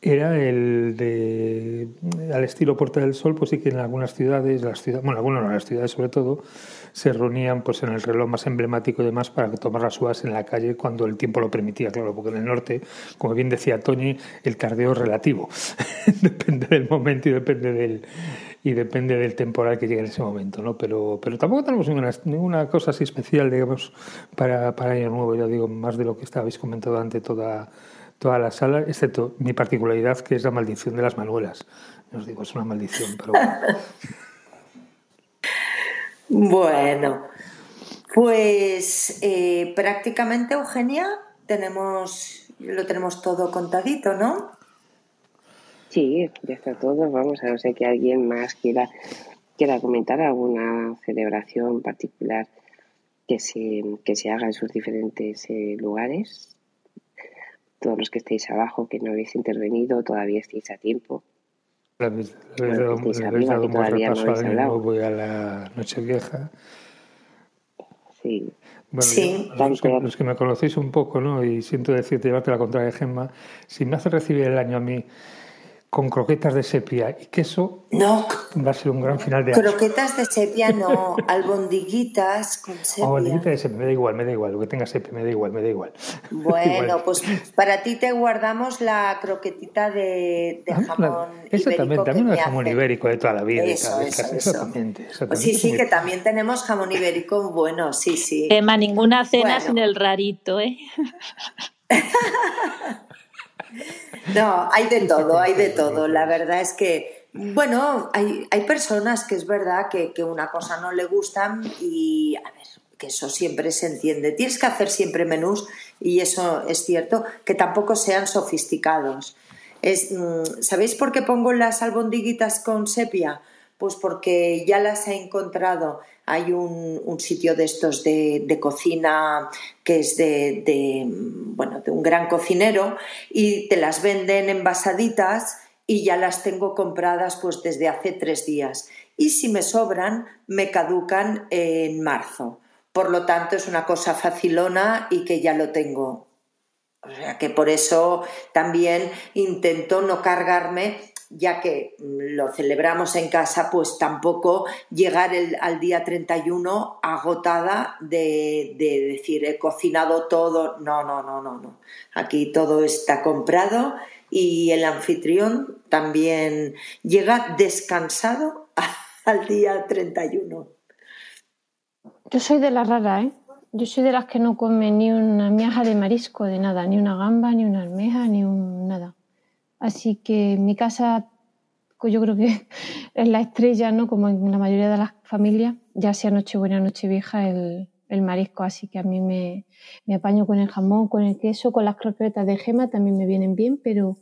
era el de al estilo Puerta del Sol, pues sí que en algunas ciudades, las ciudades, bueno, algunas no, las ciudades sobre todo, se reunían pues en el reloj más emblemático y demás para tomar las uvas en la calle cuando el tiempo lo permitía, claro, porque en el norte, como bien decía Tony, el tardeo es relativo, (laughs) depende del momento y depende del y depende del temporal que llegue en ese momento, ¿no? Pero, pero tampoco tenemos ninguna, ninguna cosa así especial, digamos, para, para Año Nuevo, ya digo, más de lo que estabais comentado ante toda toda la sala, excepto mi particularidad, que es la maldición de las manuelas. Os digo, es una maldición, pero (laughs) bueno. pues eh, prácticamente, Eugenia, tenemos, lo tenemos todo contadito, ¿no? Sí, ya está todo. Vamos a no ser que alguien más quiera, quiera comentar alguna celebración particular que se, que se haga en sus diferentes eh, lugares todos los que estéis abajo, que no habéis intervenido, todavía estáis a tiempo. Les habéis dado un buen repaso al año voy a la noche vieja. Sí. Bueno, sí, los, que, los, que, me conocéis un poco, ¿no? Y siento decirte, llevarte la contraria, Gemma, si me hace recibir el año a mí con croquetas de sepia y queso, no, va a ser un gran final de año. Croquetas de sepia no, (laughs) albondiguitas con sepia. Albondiguitas de sepia, me da igual, me da igual, lo que tenga sepia, me da igual, me da igual. (laughs) Bueno, pues para ti te guardamos la croquetita de, de jamón Exactamente, también el jamón ibérico de toda la vida. Eso, eso, exactamente, exactamente, Sí, sí, que también tenemos jamón ibérico bueno, sí, sí. Tema, ninguna cena sin el rarito, ¿eh? (laughs) No, hay de (laughs) todo, hay de todo. La verdad es que, bueno, hay, hay personas que es verdad que, que una cosa no le gustan y, a ver, que eso siempre se entiende. Tienes que hacer siempre menús y eso es cierto, que tampoco sean sofisticados. Es, mm, ¿Sabéis por qué pongo las albondiguitas con sepia? Pues porque ya las he encontrado. Hay un, sitio de estos de, cocina que es de, bueno, de un gran cocinero y te las venden envasaditas y ya las tengo compradas pues desde hace tres días. Y si me sobran, me caducan en marzo. Por lo tanto, es una cosa facilona y que ya lo tengo. O sea que por eso también intento no cargarme ya que lo celebramos en casa, pues tampoco llegar al día 31 agotada de, decir he cocinado todo. No, no, no, no, no. Aquí todo está comprado y el anfitrión también llega descansado (laughs) al día 31. Yo soy de la rara, ¿eh? Yo soy de las que no come ni una miaja de marisco, de nada, ni una gamba, ni una almeja, ni un nada. Así que mi casa yo creo que (laughs) es la estrella, ¿no? Como en la mayoría de las familias, ya sea Nochebuena o Nochevieja, el, el marisco. Así que a mí me, me apaño con el jamón, con el queso, con las croquetas de gema también me vienen bien, pero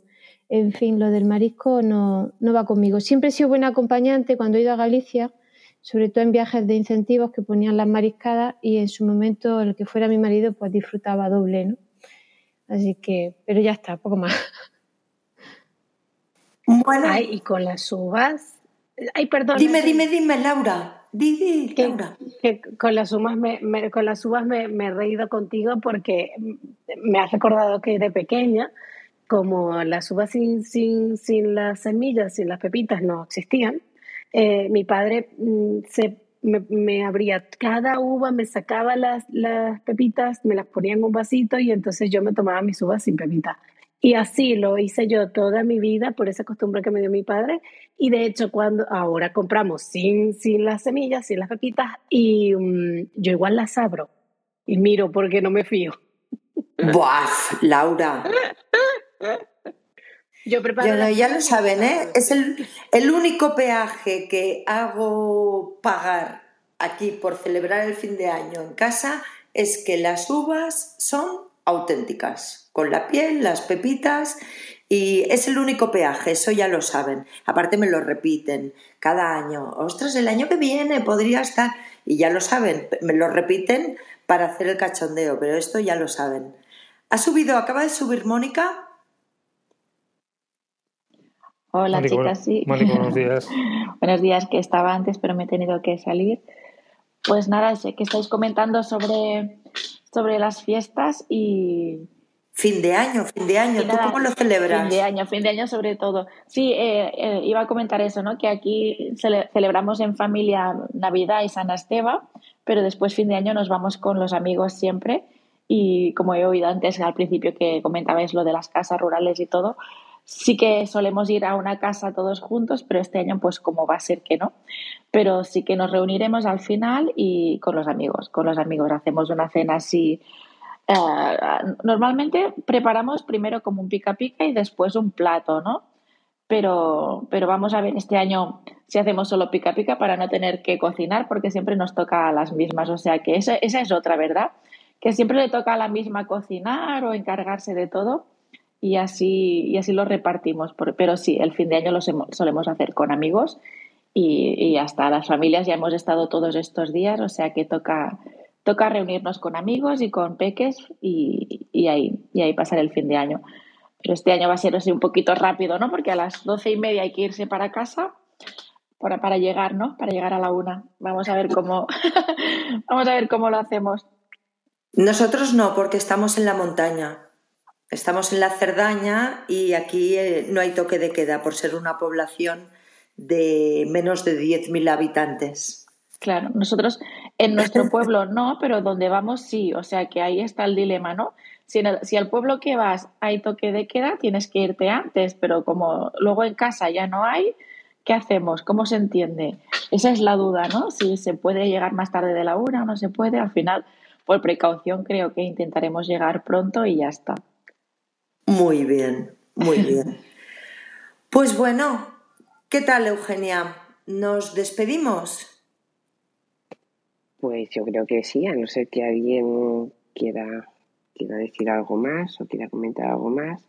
en fin, lo del marisco no, no va conmigo. Siempre he sido buena acompañante cuando he ido a Galicia, sobre todo en viajes de incentivos que ponían las mariscadas y en su momento el que fuera mi marido pues disfrutaba doble, ¿no? Así que, pero ya está, poco más. (laughs) Bueno. y con las uvas. Ay, perdón. Dime, dime, dime, Laura. Dime, Laura. Que con las uvas me, con las uvas me, he reído contigo porque me has recordado que de pequeña, como las uvas sin, sin, sin las semillas, sin las pepitas no existían, eh, mi padre mm, se me, me, abría cada uva, me sacaba las, las pepitas, me las ponía en un vasito y entonces yo me tomaba mis uvas sin pepitas. Y así lo hice yo toda mi vida por esa costumbre que me dio mi padre. Y de hecho, cuando ahora compramos sin, sin las semillas, sin las pepitas, y mm, yo igual las abro y miro porque no me fío. ¡Buah, Laura! Yo preparo. ya lo saben, ¿eh? Es el, el único peaje que hago pagar aquí por celebrar el fin de año en casa es que las uvas son auténticas, con la piel, las pepitas, y es el único peaje, eso ya lo saben. Aparte me lo repiten cada año. Ostras, el año que viene podría estar, y ya lo saben, me lo repiten para hacer el cachondeo, pero esto ya lo saben. ¿Ha subido, acaba de subir Mónica? Hola chicas, sí. Mónica, buenos días. (laughs) buenos días, que estaba antes, pero me he tenido que salir. Pues nada, sé que estáis comentando sobre sobre las fiestas y... Fin de año, fin de año, ¿tú cómo lo celebras? Fin de año, fin de año sobre todo. Sí, eh, eh, iba a comentar eso, ¿no? Que aquí celebramos en familia Navidad y San Esteban, pero después fin de año nos vamos con los amigos siempre y como he oído antes al principio que comentabais lo de las casas rurales y todo, Sí que solemos ir a una casa todos juntos, pero este año pues como va a ser que no. Pero sí que nos reuniremos al final y con los amigos. Con los amigos hacemos una cena así. Eh, normalmente preparamos primero como un pica pica y después un plato, ¿no? Pero, pero vamos a ver este año si hacemos solo pica pica para no tener que cocinar porque siempre nos toca a las mismas. O sea que esa, esa es otra, ¿verdad? Que siempre le toca a la misma cocinar o encargarse de todo y así, y así lo repartimos. Pero sí, el fin de año lo solemos hacer con amigos y, hasta las familias ya hemos estado todos estos días, o sea que toca, toca reunirnos con amigos y con peques y, y, ahí, y ahí pasar el fin de año. Pero este año va a ser así un poquito rápido, ¿no? Porque a las doce y media hay que irse para casa para, para llegar, ¿no? Para llegar a la una. Vamos a ver cómo, (laughs) vamos a ver cómo lo hacemos. Nosotros no, porque estamos en la montaña. Estamos en la Cerdaña y aquí eh, no hay toque de queda por ser una población de menos de 10.000 habitantes. Claro, nosotros en nuestro (laughs) pueblo no, pero donde vamos sí, o sea que ahí está el dilema, ¿no? Si, si al pueblo que vas hay toque de queda, tienes que irte antes, pero como luego en casa ya no hay, ¿qué hacemos? ¿Cómo se entiende? Esa es la duda, ¿no? Si se puede llegar más tarde de la una o no se puede, al final, por precaución, creo que intentaremos llegar pronto y ya está. Muy bien, muy (laughs) bien. Pues bueno, ¿qué tal, Eugenia? ¿Nos despedimos? Pues yo creo que sí, a no ser que alguien quiera, quiera decir algo más o quiera comentar algo más.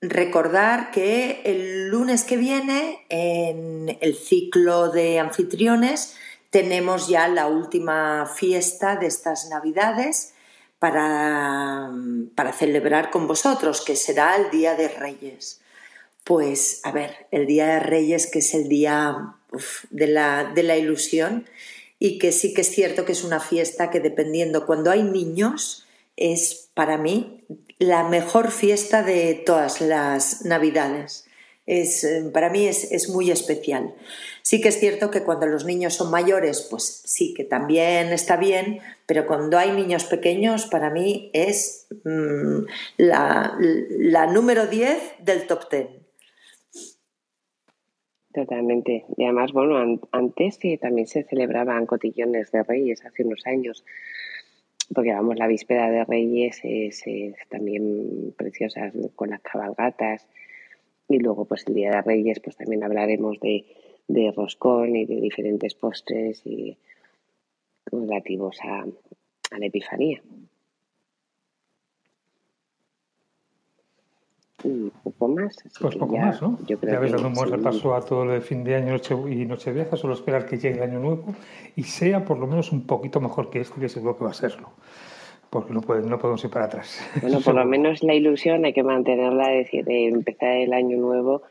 Recordar que el lunes que viene, en el ciclo de anfitriones, tenemos ya la última fiesta de estas Navidades para, para celebrar con vosotros, que será el Día de Reyes. Pues, a ver, el Día de Reyes, que es el día de, la, de la ilusión, y que sí que es cierto que es una fiesta que dependiendo cuando hay niños, es para mí la mejor fiesta de todas las Navidades. Es, para mí es, es, muy especial. Sí que es cierto que cuando los niños son mayores, pues sí que también está bien, pero cuando hay niños pequeños, para mí es mm, la, número 10 del top 10. Totalmente. Y además, bueno, antes también se celebraban cotillones de reyes hace unos años, porque vamos, la víspera de reyes es, también preciosa con las cabalgatas. Y luego, pues el día de reyes, pues también hablaremos de, de roscón y de diferentes postres y relativos a, a la Epifanía. Y poco más. pues poco más, ¿no? ya ves, dando un buen repaso a todo lo de fin de año noche y Nochevieja, solo esperar que llegue el año nuevo y sea por lo menos un poquito mejor que este, que seguro que va a serlo. Porque no, puede, no podemos ir para atrás. Bueno, (laughs) por lo menos la ilusión hay que mantenerla, es decir, de empezar el año nuevo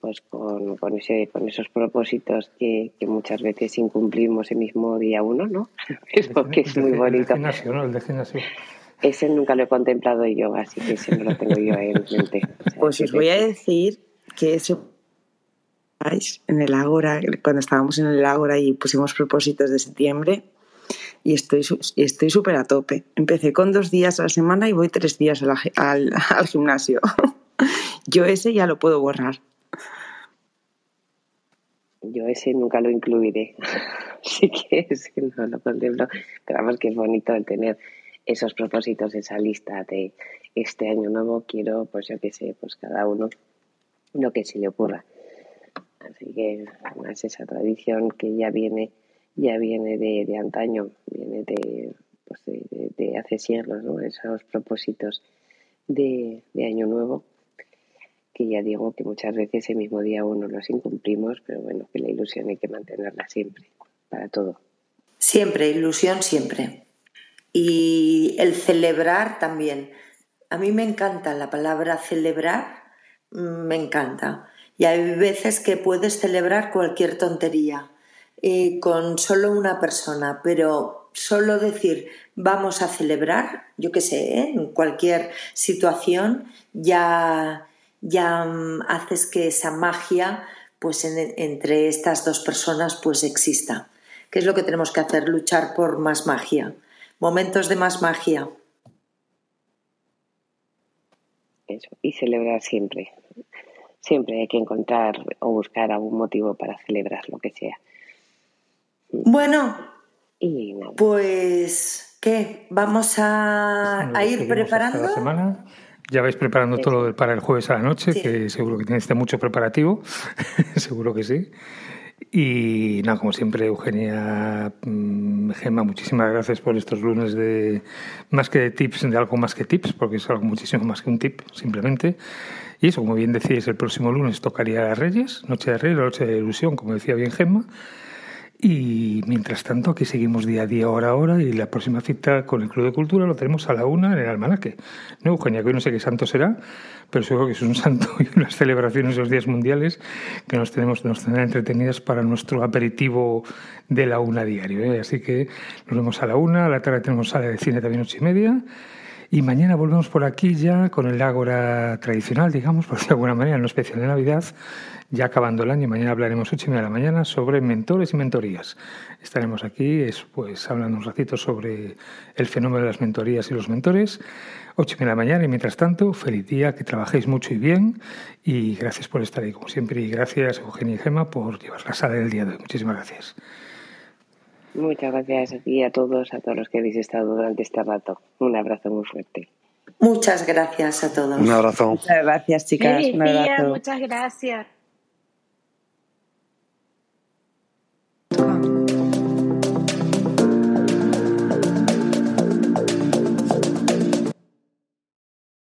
pues con, con, ese, con esos propósitos que, que, muchas veces incumplimos el mismo día uno, ¿no? (laughs) Eso que es muy bonito. El de gimnasio, ¿no? El de gimnasio. Ese nunca lo he contemplado yo, así que ese no lo tengo yo en mente. (laughs) pues os voy a decir que eso en el Ágora, cuando estábamos en el Ágora y pusimos propósitos de septiembre, y estoy estoy súper a tope. Empecé con dos días a la semana y voy tres días al, (laughs) al, gimnasio. (laughs) Yo ese ya lo puedo borrar. Yo ese nunca lo incluiré, (laughs) así que ese no lo contemplo. Pero vamos que es bonito el tener esos propósitos, esa lista de este año nuevo, quiero, pues yo qué sé, pues cada uno lo que se le ocurra. Así que además esa tradición que ya viene, ya viene de, de antaño, viene de, pues hace siglos, ¿no? Esos propósitos de, de año nuevo que ya digo que muchas veces el mismo día uno los incumplimos, pero bueno, que la ilusión hay que mantenerla siempre, para todo. Siempre, ilusión siempre. Y el celebrar también. A mí me encanta la palabra celebrar, mm, me encanta. Y hay veces que puedes celebrar cualquier tontería eh, con solo una persona, pero solo decir vamos a celebrar, yo qué sé, ¿eh? en cualquier situación ya ya mm, haces que esa magia pues entre estas dos personas pues exista. ¿Qué es lo que tenemos que hacer? Luchar por más magia. Momentos de más magia. Eso, y celebrar siempre. Siempre hay que encontrar o buscar algún motivo para celebrar lo que sea. Bueno, pues ¿qué? Vamos a, a ir preparando. La semana. Ya vais preparando todo para el jueves a la noche, que seguro que tenéis mucho preparativo, (laughs) seguro que sí. Y nada, como siempre, Eugenia, mm, Gemma, muchísimas gracias por estos lunes de más que de tips, de algo más que tips, porque es algo muchísimo más que un tip, simplemente. Y eso, como bien decíais, el próximo lunes tocaría Reyes, Noche de Reyes, Noche de Ilusión, como decía bien Gemma. Y mientras tanto, aquí seguimos día a día, hora a hora, y la próxima cita con el Club de Cultura lo tenemos a la una en el almanaque. No, Eugenia, que hoy no sé qué santo será, pero seguro que es un (laughs) santo y unas celebraciones de los días mundiales que nos tenemos, nos tendrán entretenidas para nuestro aperitivo de la una diario. ¿eh? Así que nos vemos a la una, a la tarde tenemos sala de cine también ocho y media. Y mañana volvemos por aquí ya con el Ágora tradicional, digamos, (laughs) por de alguna manera, no especial de Navidad, ya acabando el año. Mañana hablaremos ocho y media de la mañana sobre mentores y mentorías. Estaremos aquí, pues, hablando un ratito sobre el fenómeno de las mentorías y los mentores. Ocho y media de la mañana y mientras tanto, feliz día, que trabajéis mucho y bien. Y gracias por estar ahí, como siempre. Y gracias, Eugenia y Gema, por llevar la sala del día de hoy. Muchísimas gracias. Muchas gracias a ti y a todos, a todos los que habéis estado durante este rato. Un abrazo muy fuerte. Muchas gracias a todos. Un abrazo. Muchas gracias, chicas. Feliz Un abrazo. Muchas gracias.